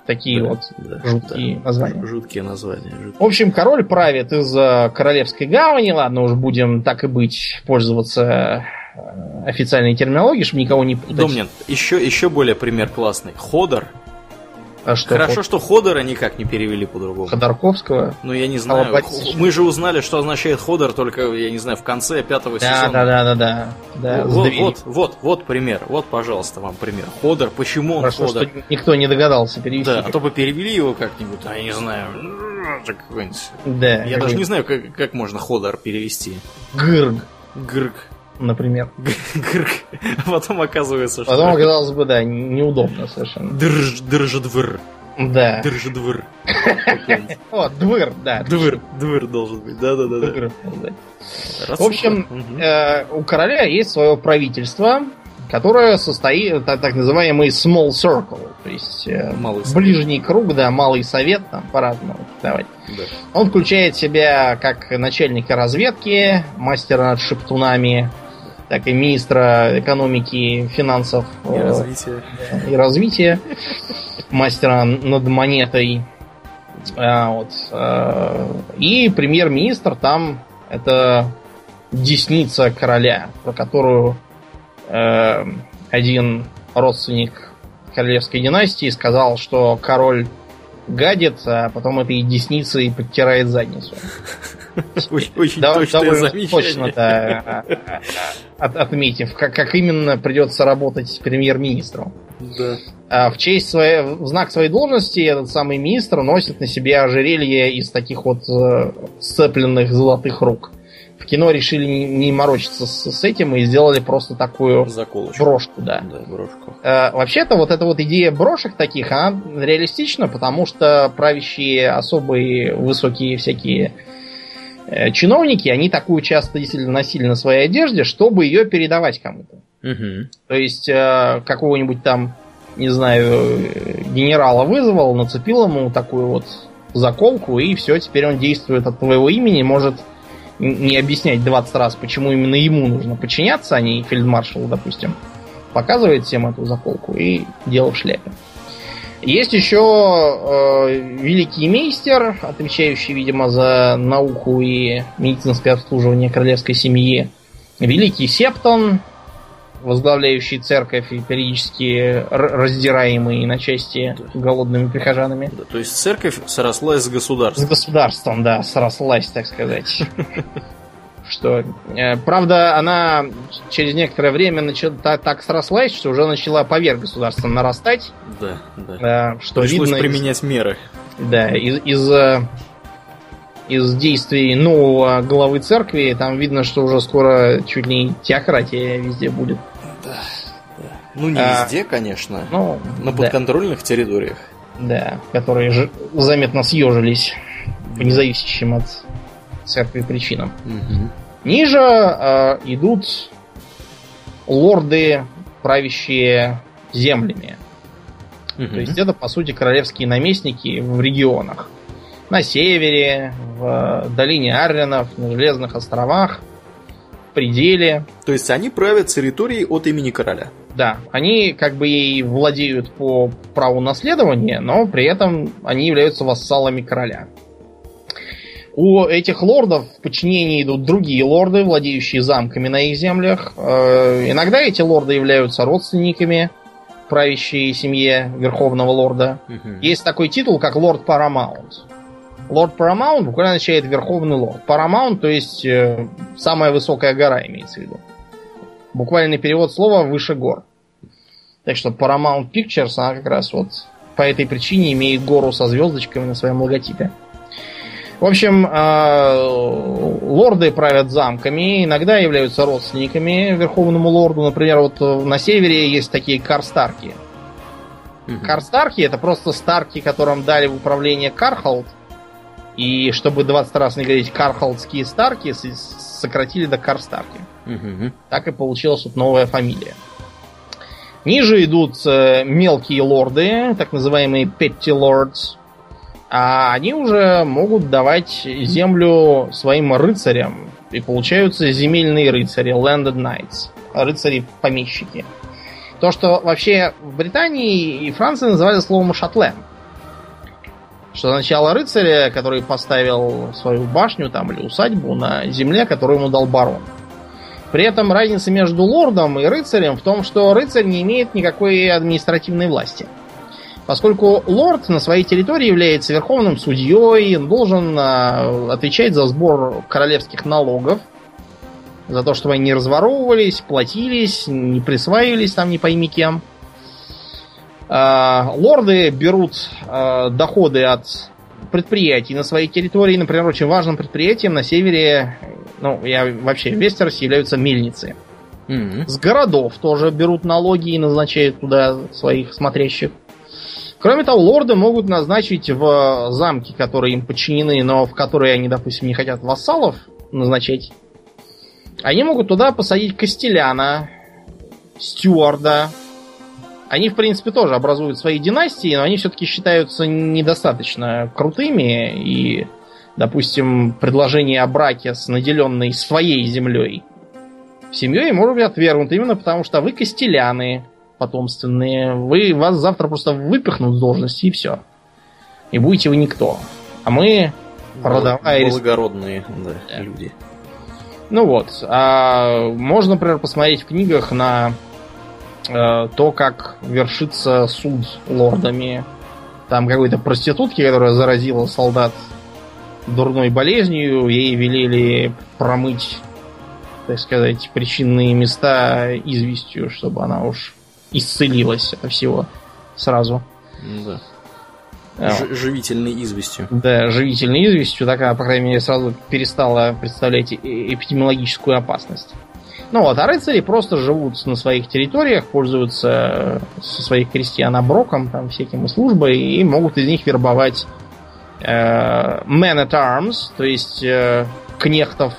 такие да, вот да, жуткие да, названия.
Жуткие названия. Жуткие.
В общем, король правит из Королевской гавани. Ладно, уж будем так и быть пользоваться Э, официальной терминологии, чтобы никого не путать.
Домнин, еще, еще более пример классный. Ходор. А что Хорошо, ход... что Ходора никак не перевели по-другому.
Ходорковского?
Ну, я не знаю. Аллопатически. Мы же узнали, что означает Ходор только, я не знаю, в конце пятого
да,
сезона.
Да, да, да, да. да
вот, вот, вот, вот пример. Вот, пожалуйста, вам пример. Ходор, почему он
Хорошо, Ходор? что никто не догадался перевести.
Да, а то бы перевели его как-нибудь, а я не знаю, Да. Я даже не знаю, как, как можно Ходор перевести.
Гырг.
Гырг
например.
А потом оказывается,
что... Потом оказалось бы, да, неудобно совершенно.
Дырж, дыржедвыр.
Да.
Дыржедвыр.
О, двыр, да.
Двыр, двыр должен быть, да-да-да.
В общем, э, у короля есть свое правительство, которая состоит, так, так называемый small circle, то есть э, малый ближний круг, да, малый совет, там по-разному давать. Да. Он включает в себя как начальника разведки, мастера над шептунами, так и министра экономики, финансов
и э, развития,
и развития мастера над монетой. А, вот, э, и премьер-министр там это десница короля, про которую э, один родственник королевской династии сказал, что король гадит, а потом этой десницей подтирает задницу.
Очень, точное. Точно,
да, от, отметив, как, именно придется работать с премьер-министром. А в честь своей, в знак своей должности этот самый министр носит на себе ожерелье из таких вот э, сцепленных золотых рук в кино решили не, морочиться с, с этим и сделали просто такую
Заколочку.
брошку, да.
да брошку.
Э, вообще-то вот эта вот идея брошек таких, она реалистична, потому что правящие особые высокие всякие э, чиновники, они такую часто действительно носили на своей одежде, чтобы ее передавать кому-то. Угу. То есть э, какого-нибудь там, не знаю, генерала вызвал, нацепил ему такую вот заколку, и все, теперь он действует от твоего имени, может не объяснять 20 раз, почему именно ему нужно подчиняться, а не фельдмаршалу, допустим. Показывает всем эту заколку и дело в шляпе. Есть еще э, великий мейстер, отвечающий, видимо, за науку и медицинское обслуживание королевской семьи. Великий Септон, возглавляющий церковь и периодически раздираемый на части да. голодными прихожанами. Да,
то есть церковь срослась с государством.
С государством, да, срослась, так сказать. Что, э, правда, она через некоторое время начала, так, срослась, что уже начала поверх государства нарастать.
Да, да.
Что
Пришлось
видно
применять из, меры.
Да, из, из э, из действий нового главы церкви, там видно, что уже скоро чуть ли не теократия везде будет.
Ну, не а, везде, конечно. Ну, на подконтрольных да. территориях.
Да, которые же заметно съежились по независящим от церкви причинам. Угу. Ниже э, идут лорды, правящие землями. Угу. То есть это, по сути, королевские наместники в регионах. На севере, в долине Арренов, на Железных островах пределе.
То есть они правят территорией от имени короля.
Да, они как бы и владеют по праву наследования, но при этом они являются вассалами короля. У этих лордов в подчинении идут другие лорды, владеющие замками на их землях. Э, иногда эти лорды являются родственниками правящей семье Верховного Лорда. Угу. Есть такой титул, как Лорд Парамаунт. Лорд Paramount буквально означает Верховный Лорд. Paramount, то есть э, самая высокая гора имеется в виду. Буквальный перевод слова выше гор. Так что Paramount Pictures, она как раз вот по этой причине имеет гору со звездочками на своем логотипе. В общем, э, лорды правят замками, иногда являются родственниками Верховному Лорду. Например, вот на севере есть такие Карстарки. Карстарки это просто старки, которым дали в управление Кархолд – и чтобы 20 раз не говорить Кархолдские Старки, сократили до Карстарки. Угу. Так и получилась вот новая фамилия. Ниже идут э, мелкие лорды, так называемые petty lords. А они уже могут давать землю своим рыцарям. И получаются земельные рыцари, landed knights. Рыцари-помещики. То, что вообще в Британии и Франции называли словом шатленд что означало рыцаря, который поставил свою башню там или усадьбу на земле, которую ему дал барон. При этом разница между лордом и рыцарем в том, что рыцарь не имеет никакой административной власти. Поскольку лорд на своей территории является верховным судьей, он должен а, отвечать за сбор королевских налогов, за то, чтобы они не разворовывались, платились, не присваивались там не пойми кем. А, лорды берут а, доходы от предприятий на своей территории. Например, очень важным предприятием на севере, ну, я вообще в Вестеросе являются мельницы. Mm-hmm. С городов тоже берут налоги и назначают туда своих смотрящих. Кроме того, лорды могут назначить в замки, которые им подчинены, но в которые они, допустим, не хотят вассалов назначать. Они могут туда посадить Костеляна, стюарда. Они, в принципе, тоже образуют свои династии, но они все-таки считаются недостаточно крутыми. И, допустим, предложение о браке с наделенной своей землей семьей может быть отвергнуто именно потому, что вы костеляны потомственные. Вы, вас завтра просто выпихнут с должности и все. И будете вы никто. А мы
родовая... Благородные да, да. люди.
Ну вот. А можно, например, посмотреть в книгах на э, то, как вершится суд лордами. Там какой-то проститутки, которая заразила солдат дурной болезнью, ей велели промыть, так сказать, причинные места известью, чтобы она уж исцелилась от всего сразу.
Да. Ж- живительной известью.
Да, живительной известью, так она, по крайней мере, сразу перестала представлять эпидемиологическую опасность. Ну вот, а рыцари просто живут на своих территориях, пользуются со своих крестьян оброком, там, всякими службой, и могут из них вербовать э, men at arms, то есть э, кнехтов,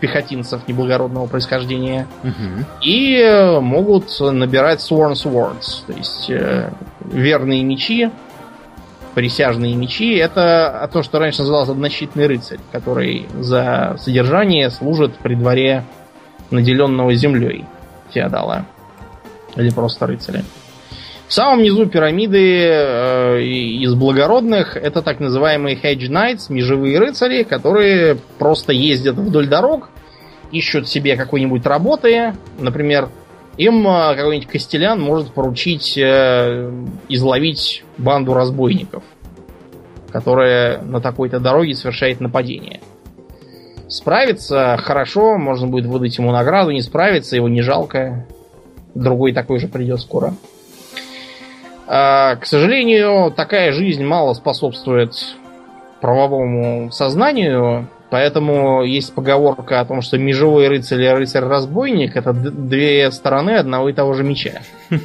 пехотинцев неблагородного происхождения, угу. и э, могут набирать sworn swords, то есть э, верные мечи, присяжные мечи, это то, что раньше называлось однощитный рыцарь, который за содержание служит при дворе наделенного землей феодала. Или просто рыцаря. В самом низу пирамиды э, из благородных это так называемые hedge knights, межевые рыцари, которые просто ездят вдоль дорог, ищут себе какой-нибудь работы. Например, им э, какой-нибудь Костелян может поручить э, изловить банду разбойников, которая на такой-то дороге совершает нападение. Справится хорошо, можно будет выдать ему награду, не справится, его не жалко. Другой такой же придет скоро. А, к сожалению, такая жизнь мало способствует правовому сознанию, Поэтому есть поговорка о том, что межевой рыцарь и рыцарь-разбойник это две стороны одного и того же меча.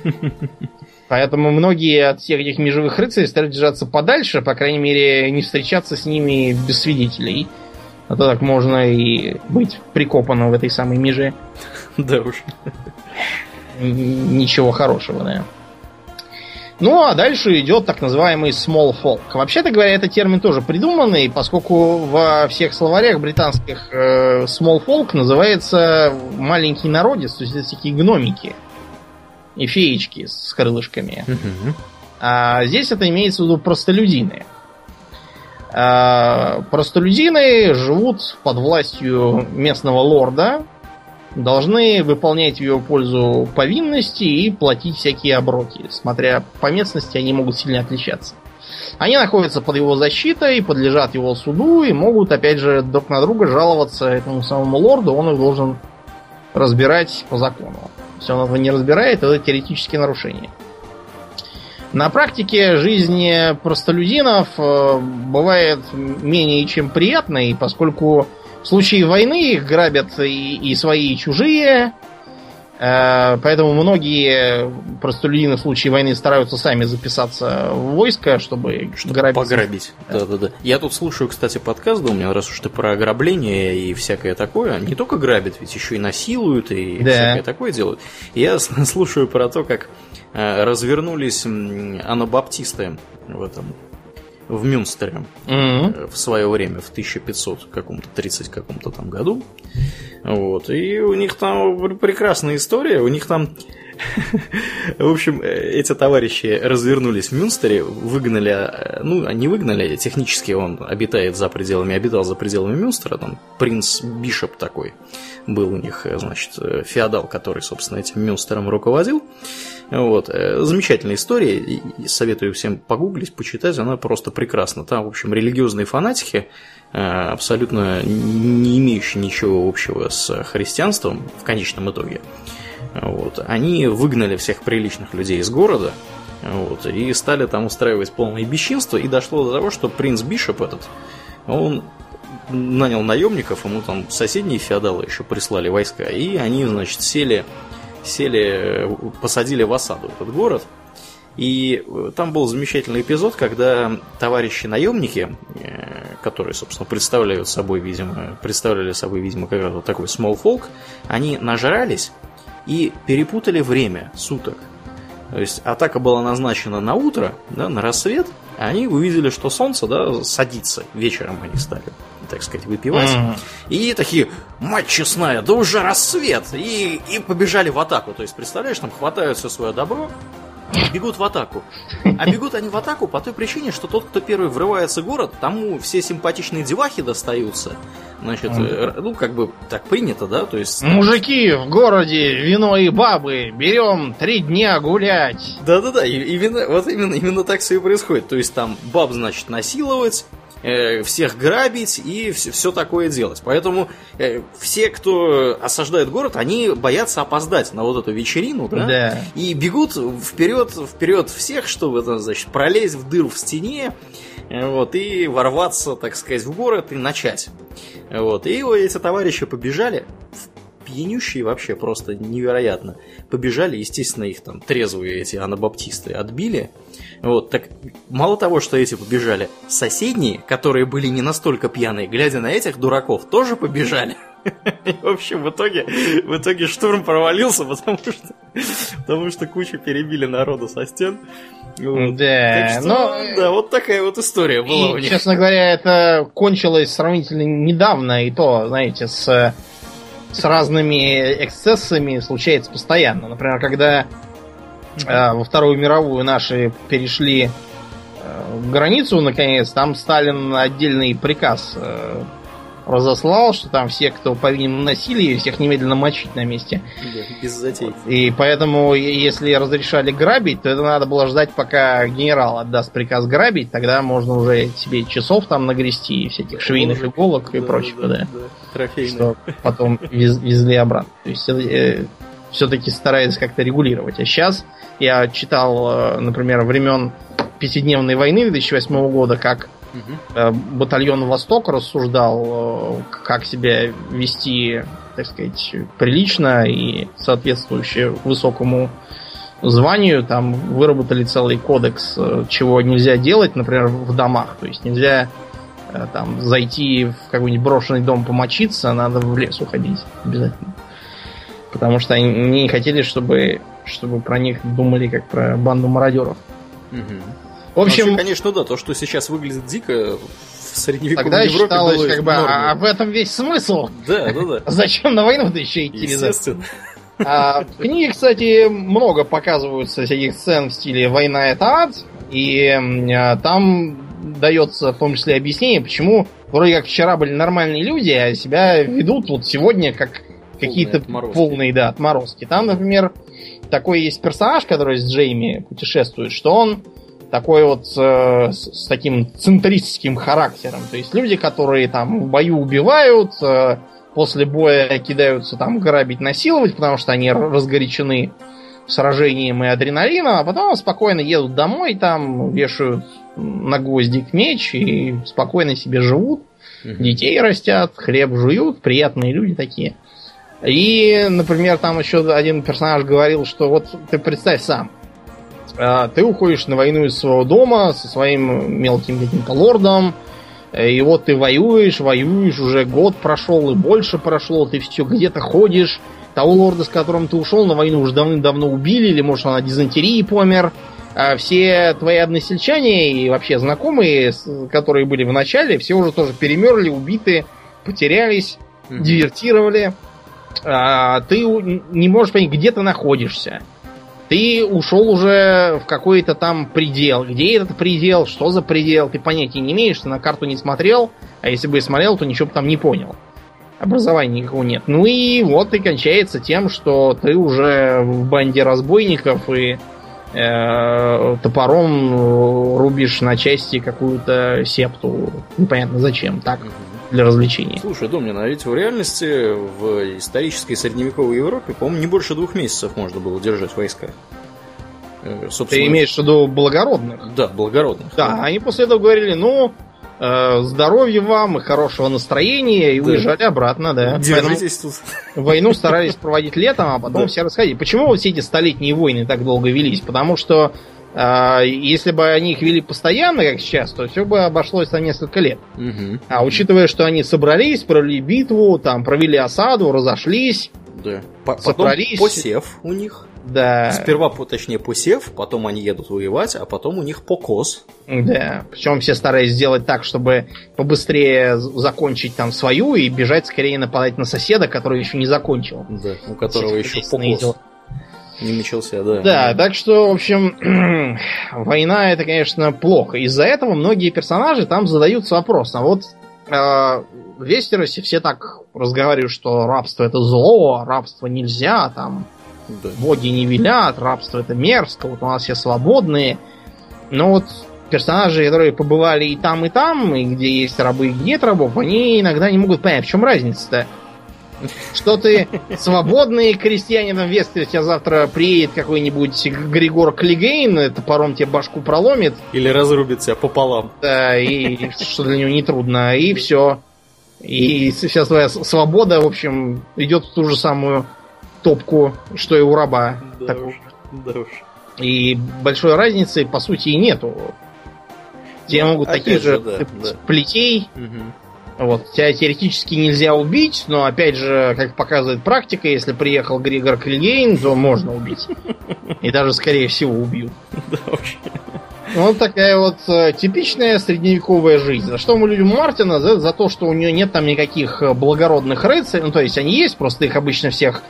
Поэтому многие от всех этих межевых рыцарей стали держаться подальше, по крайней мере, не встречаться с ними без свидетелей. А то так можно и быть прикопанным в этой самой меже.
Да уж.
Ничего хорошего, да. Ну, а дальше идет так называемый small folk. Вообще-то говоря, этот термин тоже придуманный, поскольку во всех словарях британских э, small folk называется маленький народец, то есть это такие гномики и феечки с крылышками. А здесь это имеется в виду простолюдины. А, простолюдины живут под властью местного лорда, должны выполнять в ее пользу повинности и платить всякие оброки. Смотря по местности, они могут сильно отличаться. Они находятся под его защитой, подлежат его суду и могут, опять же, друг на друга жаловаться этому самому лорду, он их должен разбирать по закону. Если он этого не разбирает, это теоретические нарушения. На практике жизнь простолюдинов э, бывает менее чем приятной, поскольку в случае войны их грабят и, и свои, и чужие. Э, поэтому многие простолюдины в случае войны стараются сами записаться в войско, чтобы,
чтобы грабить. пограбить. Да. да, да, Я тут слушаю, кстати, подкаст, да, у меня раз уж ты про ограбление и всякое такое. Не только грабят, ведь еще и насилуют и да. всякое такое делают. Я слушаю про то, как развернулись анабаптисты в этом в Мюнстере mm-hmm. в свое время, в 1500 каком-то 30 каком-то там году. Вот. И у них там прекрасная история. У них там в общем, эти товарищи развернулись в Мюнстере, выгнали, э, ну, не выгнали, технически он обитает за пределами, обитал за пределами Мюнстера, там принц Бишоп такой был у них, э, значит, феодал, который, собственно, этим Мюнстером руководил. Вот. Э, замечательная история. Советую всем погуглить, почитать. Она просто прекрасна. Там, в общем, религиозные фанатики, э, абсолютно не имеющие ничего общего с христианством в конечном итоге. Вот. Они выгнали всех приличных людей из города, вот, и стали там устраивать полное бесчинство, и дошло до того, что принц Бишоп этот, он нанял наемников, ему там соседние феодалы еще прислали войска, и они, значит, сели сели, посадили в осаду этот город. И там был замечательный эпизод, когда товарищи наемники, э, которые, собственно, представляют собой, видимо, представляли собой, видимо, как раз вот такой small folk, они нажрались и перепутали время суток. То есть атака была назначена на утро, да, на рассвет, а они увидели, что солнце да, садится. Вечером они стали, так сказать, выпивать. Mm-hmm. И такие, мать честная, да уже рассвет! И, и побежали в атаку. То есть, представляешь, там хватают все свое добро, бегут в атаку. А бегут они в атаку по той причине, что тот, кто первый врывается в город, тому все симпатичные девахи достаются. Значит, mm. ну, как бы так принято, да? То есть.
Мужики в городе, вино и бабы, берем три дня гулять.
Да-да-да, и, именно, вот именно, именно так все и происходит. То есть там баб, значит, насиловать, Э, всех грабить и все, все такое делать. Поэтому э, все, кто осаждает город, они боятся опоздать на вот эту вечерину, да?
Да.
И бегут вперед, вперед всех, чтобы, значит, пролезть в дыру в стене, э, вот, и ворваться, так сказать, в город и начать. Вот, и эти товарищи побежали пьянющие вообще просто невероятно. Побежали, естественно, их там трезвые эти анабаптисты отбили. Вот, так мало того, что эти побежали, соседние, которые были не настолько пьяные, глядя на этих дураков, тоже побежали. В общем, в итоге, в итоге штурм провалился, потому что, потому что кучу перебили народу со стен.
Вот. Да,
что, но... да, вот такая вот история была
и, у них. Честно говоря, это кончилось сравнительно недавно, и то, знаете, с с разными эксцессами случается постоянно. Например, когда э, во Вторую мировую наши перешли э, границу, наконец, там Сталин отдельный приказ э, разослал, что там все, кто повинен в насилии, всех немедленно мочить на месте.
Без затей.
И поэтому, если разрешали грабить, то это надо было ждать, пока генерал отдаст приказ грабить, тогда можно уже себе часов там нагрести, всяких швейных иголок да, и прочего, да. да.
да.
Что потом вез, везли обратно. То есть э, все-таки старается как-то регулировать. А сейчас я читал, э, например, времен пятидневной войны 2008 года, как Угу. Батальон Восток рассуждал, э, как себя вести, так сказать, прилично и соответствующе высокому званию. Там выработали целый кодекс, э, чего нельзя делать, например, в домах. То есть нельзя там зайти в какой-нибудь брошенный дом помочиться, надо в лес уходить обязательно. Потому что они не хотели, чтобы, чтобы про них думали как про банду мародеров.
Угу. В общем, Вообще, конечно, да, то, что сейчас выглядит дико, в средневековой
Тогда
Европе
считалось, было как бы, а в этом весь смысл.
Да, да, да.
Зачем на войну-то еще идти?
Естественно.
А, в книге, кстати, много показываются всяких сцен в стиле «Война — это ад», и а, там дается в том числе объяснение, почему вроде как вчера были нормальные люди, а себя ведут вот сегодня как какие-то полные, да, отморозки. Там, например, такой есть персонаж, который с Джейми путешествует, что он такой вот э, с, с таким центристским характером. То есть люди, которые там в бою убивают, э, после боя кидаются там грабить, насиловать, потому что они разгорячены сражением и адреналином, а потом спокойно едут домой, там вешают на гвоздик меч и спокойно себе живут. Детей растят, хлеб жуют, приятные люди такие. И, например, там еще один персонаж говорил, что вот ты представь сам, ты уходишь на войну из своего дома со своим мелким каким-то лордом, и вот ты воюешь, воюешь, уже год прошел и больше прошло, ты все где-то ходишь, того лорда, с которым ты ушел на войну, уже давным-давно убили, или, может, он от дизентерии помер. А все твои односельчане и вообще знакомые, которые были в начале, все уже тоже перемерли, убиты, потерялись, mm-hmm. дивертировали. А, ты не можешь понять, где ты находишься ты ушел уже в какой-то там предел. Где этот предел, что за предел, ты понятия не имеешь, ты на карту не смотрел, а если бы и смотрел, то ничего бы там не понял. Образования никакого нет. Ну и вот и кончается тем, что ты уже в банде разбойников и э, топором рубишь на части какую-то септу. Непонятно зачем. Так. Для развлечений.
Слушай, Домнин, а ведь в реальности в исторической средневековой Европе, по-моему, не больше двух месяцев можно было держать войска.
Э, собственно, Ты имеешь в виду благородных?
Да, благородных.
Да, они после этого говорили, ну, э, здоровья вам и хорошего настроения, и да. уезжали обратно, да.
Держитесь тут.
Войну старались проводить летом, а потом да. все расходились. Почему вот все эти столетние войны так долго велись? Потому что если бы они их вели постоянно, как сейчас, то все бы обошлось на несколько лет.
Угу.
А учитывая, что они собрались, провели битву, там провели осаду, разошлись,
Да. По потом посев у них.
Да.
Сперва, точнее, посев, потом они едут воевать, а потом у них покос.
Да. Причем все старались сделать так, чтобы побыстрее закончить там свою и бежать скорее нападать на соседа, который еще не закончил.
Да, у которого еще покос. Дела. Не начался, да.
Да, так что, в общем, война это, конечно, плохо. Из-за этого многие персонажи там задаются вопросом. А вот э, в Вестеросе все так разговаривают, что рабство это зло, рабство нельзя, там да. боги не велят, рабство это мерзко, вот у нас все свободные. Но вот персонажи, которые побывали и там, и там, и где есть рабы, и где нет рабов, они иногда не могут понять, в чем разница-то. Что ты свободный крестьянин в Вестере, тебя завтра приедет какой-нибудь Григор Клигейн, топором тебе башку проломит.
Или разрубит тебя пополам.
Да, и что для него не трудно, и все. И сейчас твоя свобода, в общем, идет в ту же самую топку, что и у раба. Да уж, да уж. И большой разницы, по сути, и нету. Тебе могут таких же, же да, да. плетей. Угу. Вот, тебя теоретически нельзя убить, но опять же, как показывает практика, если приехал Григор Клигейн, то можно убить. И даже, скорее всего, убьют. Да, вообще. Вот такая вот э, типичная средневековая жизнь. За что мы любим Мартина? За, за то, что у нее нет там никаких э, благородных рыцарей. Ну, то есть они есть, просто их обычно всех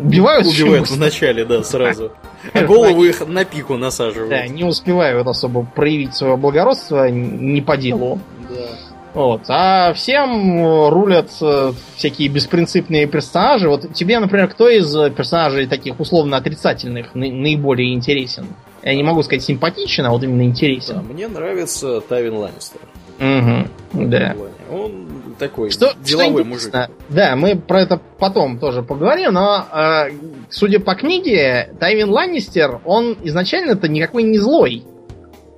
убивают.
Убивают вначале, да, сразу. А голову их на пику насаживают. Да,
не успевают особо проявить свое благородство не по делу. Да. Вот. А всем рулят э, всякие беспринципные персонажи. Вот тебе, например, кто из персонажей таких условно отрицательных наиболее интересен? Я не могу сказать симпатичен, а вот именно интересен. Да,
мне нравится Тавин Ланнистер.
Угу, да.
Он такой что, деловой что мужик.
Да, мы про это потом тоже поговорим, но э, судя по книге, Тайвин Ланнистер, он изначально-то никакой не злой.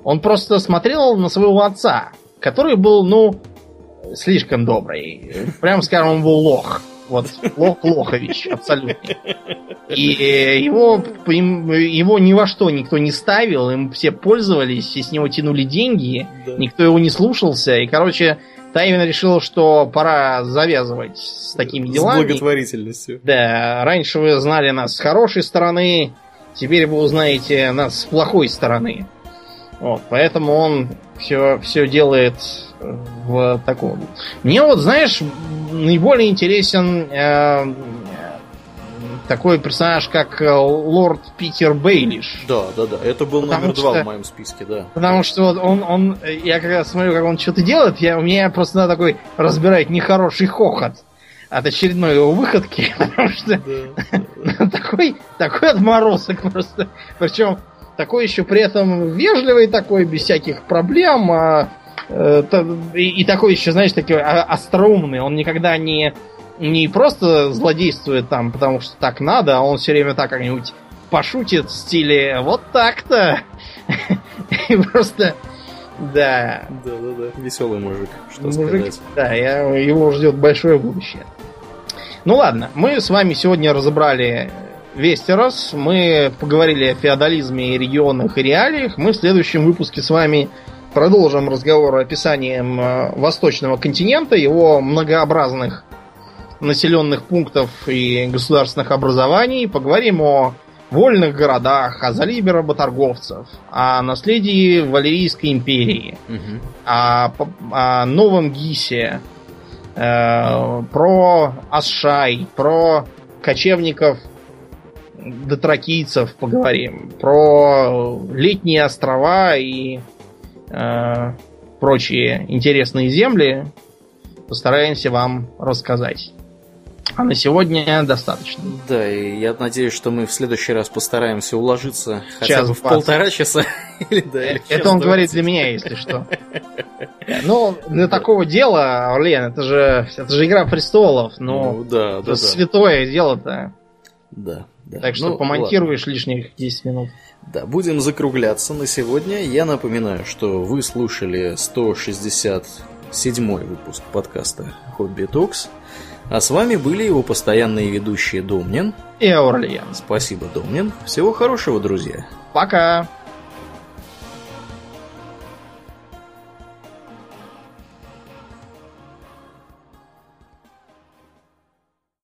Он просто смотрел на своего отца, который был, ну, слишком добрый. Прям скажем, он был лох. Вот, Лох Лохович, абсолютно. И э, его, его ни во что никто не ставил, им все пользовались, и с него тянули деньги, да. никто его не слушался. И, короче, Тайвин решил, что пора завязывать с такими делами.
С благотворительностью.
Да, раньше вы знали нас с хорошей стороны, теперь вы узнаете нас с плохой стороны. Вот, поэтому он все, все делает в таком. Мне вот, знаешь, наиболее интересен э, такой персонаж, как э, лорд Питер Бейлиш.
Да, да, да. Это был потому номер что, два в моем списке, да.
Потому что вот он, он, я когда смотрю, как он что-то делает, я, у меня просто надо такой разбирать нехороший хохот от очередной его выходки, потому что такой, такой отморозок просто. Причем такой еще при этом вежливый такой, без всяких проблем, а Э, и такой еще, знаешь, такой остроумный. Он никогда не, не просто злодействует там, потому что так надо, а он все время так как-нибудь пошутит в стиле вот так-то. И просто... Да.
Да, да, да. Веселый мужик, что мужик, сказать.
Да, я, его ждет большое будущее. Ну ладно, мы с вами сегодня разобрали Вестерос, мы поговорили о феодализме и регионах и реалиях. Мы в следующем выпуске с вами продолжим разговор описанием э, восточного континента, его многообразных населенных пунктов и государственных образований. Поговорим о вольных городах, о залибе работорговцев, о наследии Валерийской империи, угу. о, о новом Гисе, э, про Асшай, про кочевников дотракийцев поговорим, про летние острова и э, прочие интересные земли постараемся вам рассказать. А на сегодня достаточно.
Да, и я надеюсь, что мы в следующий раз постараемся уложиться хотя час бы в 20. полтора часа.
или, да, или это он 20. говорит для меня, если что. Ну, для такого дела, Орлен, это же, это же Игра Престолов, но ну, да, да, святое дело-то.
Да, да.
Так что ну, помонтируешь ладно. лишних 10 минут.
Да, будем закругляться на сегодня. Я напоминаю, что вы слушали 167 выпуск подкаста Хобби Токс. А с вами были его постоянные ведущие Домнин
и Аурлиен.
Спасибо, Домнин. Всего хорошего, друзья.
Пока.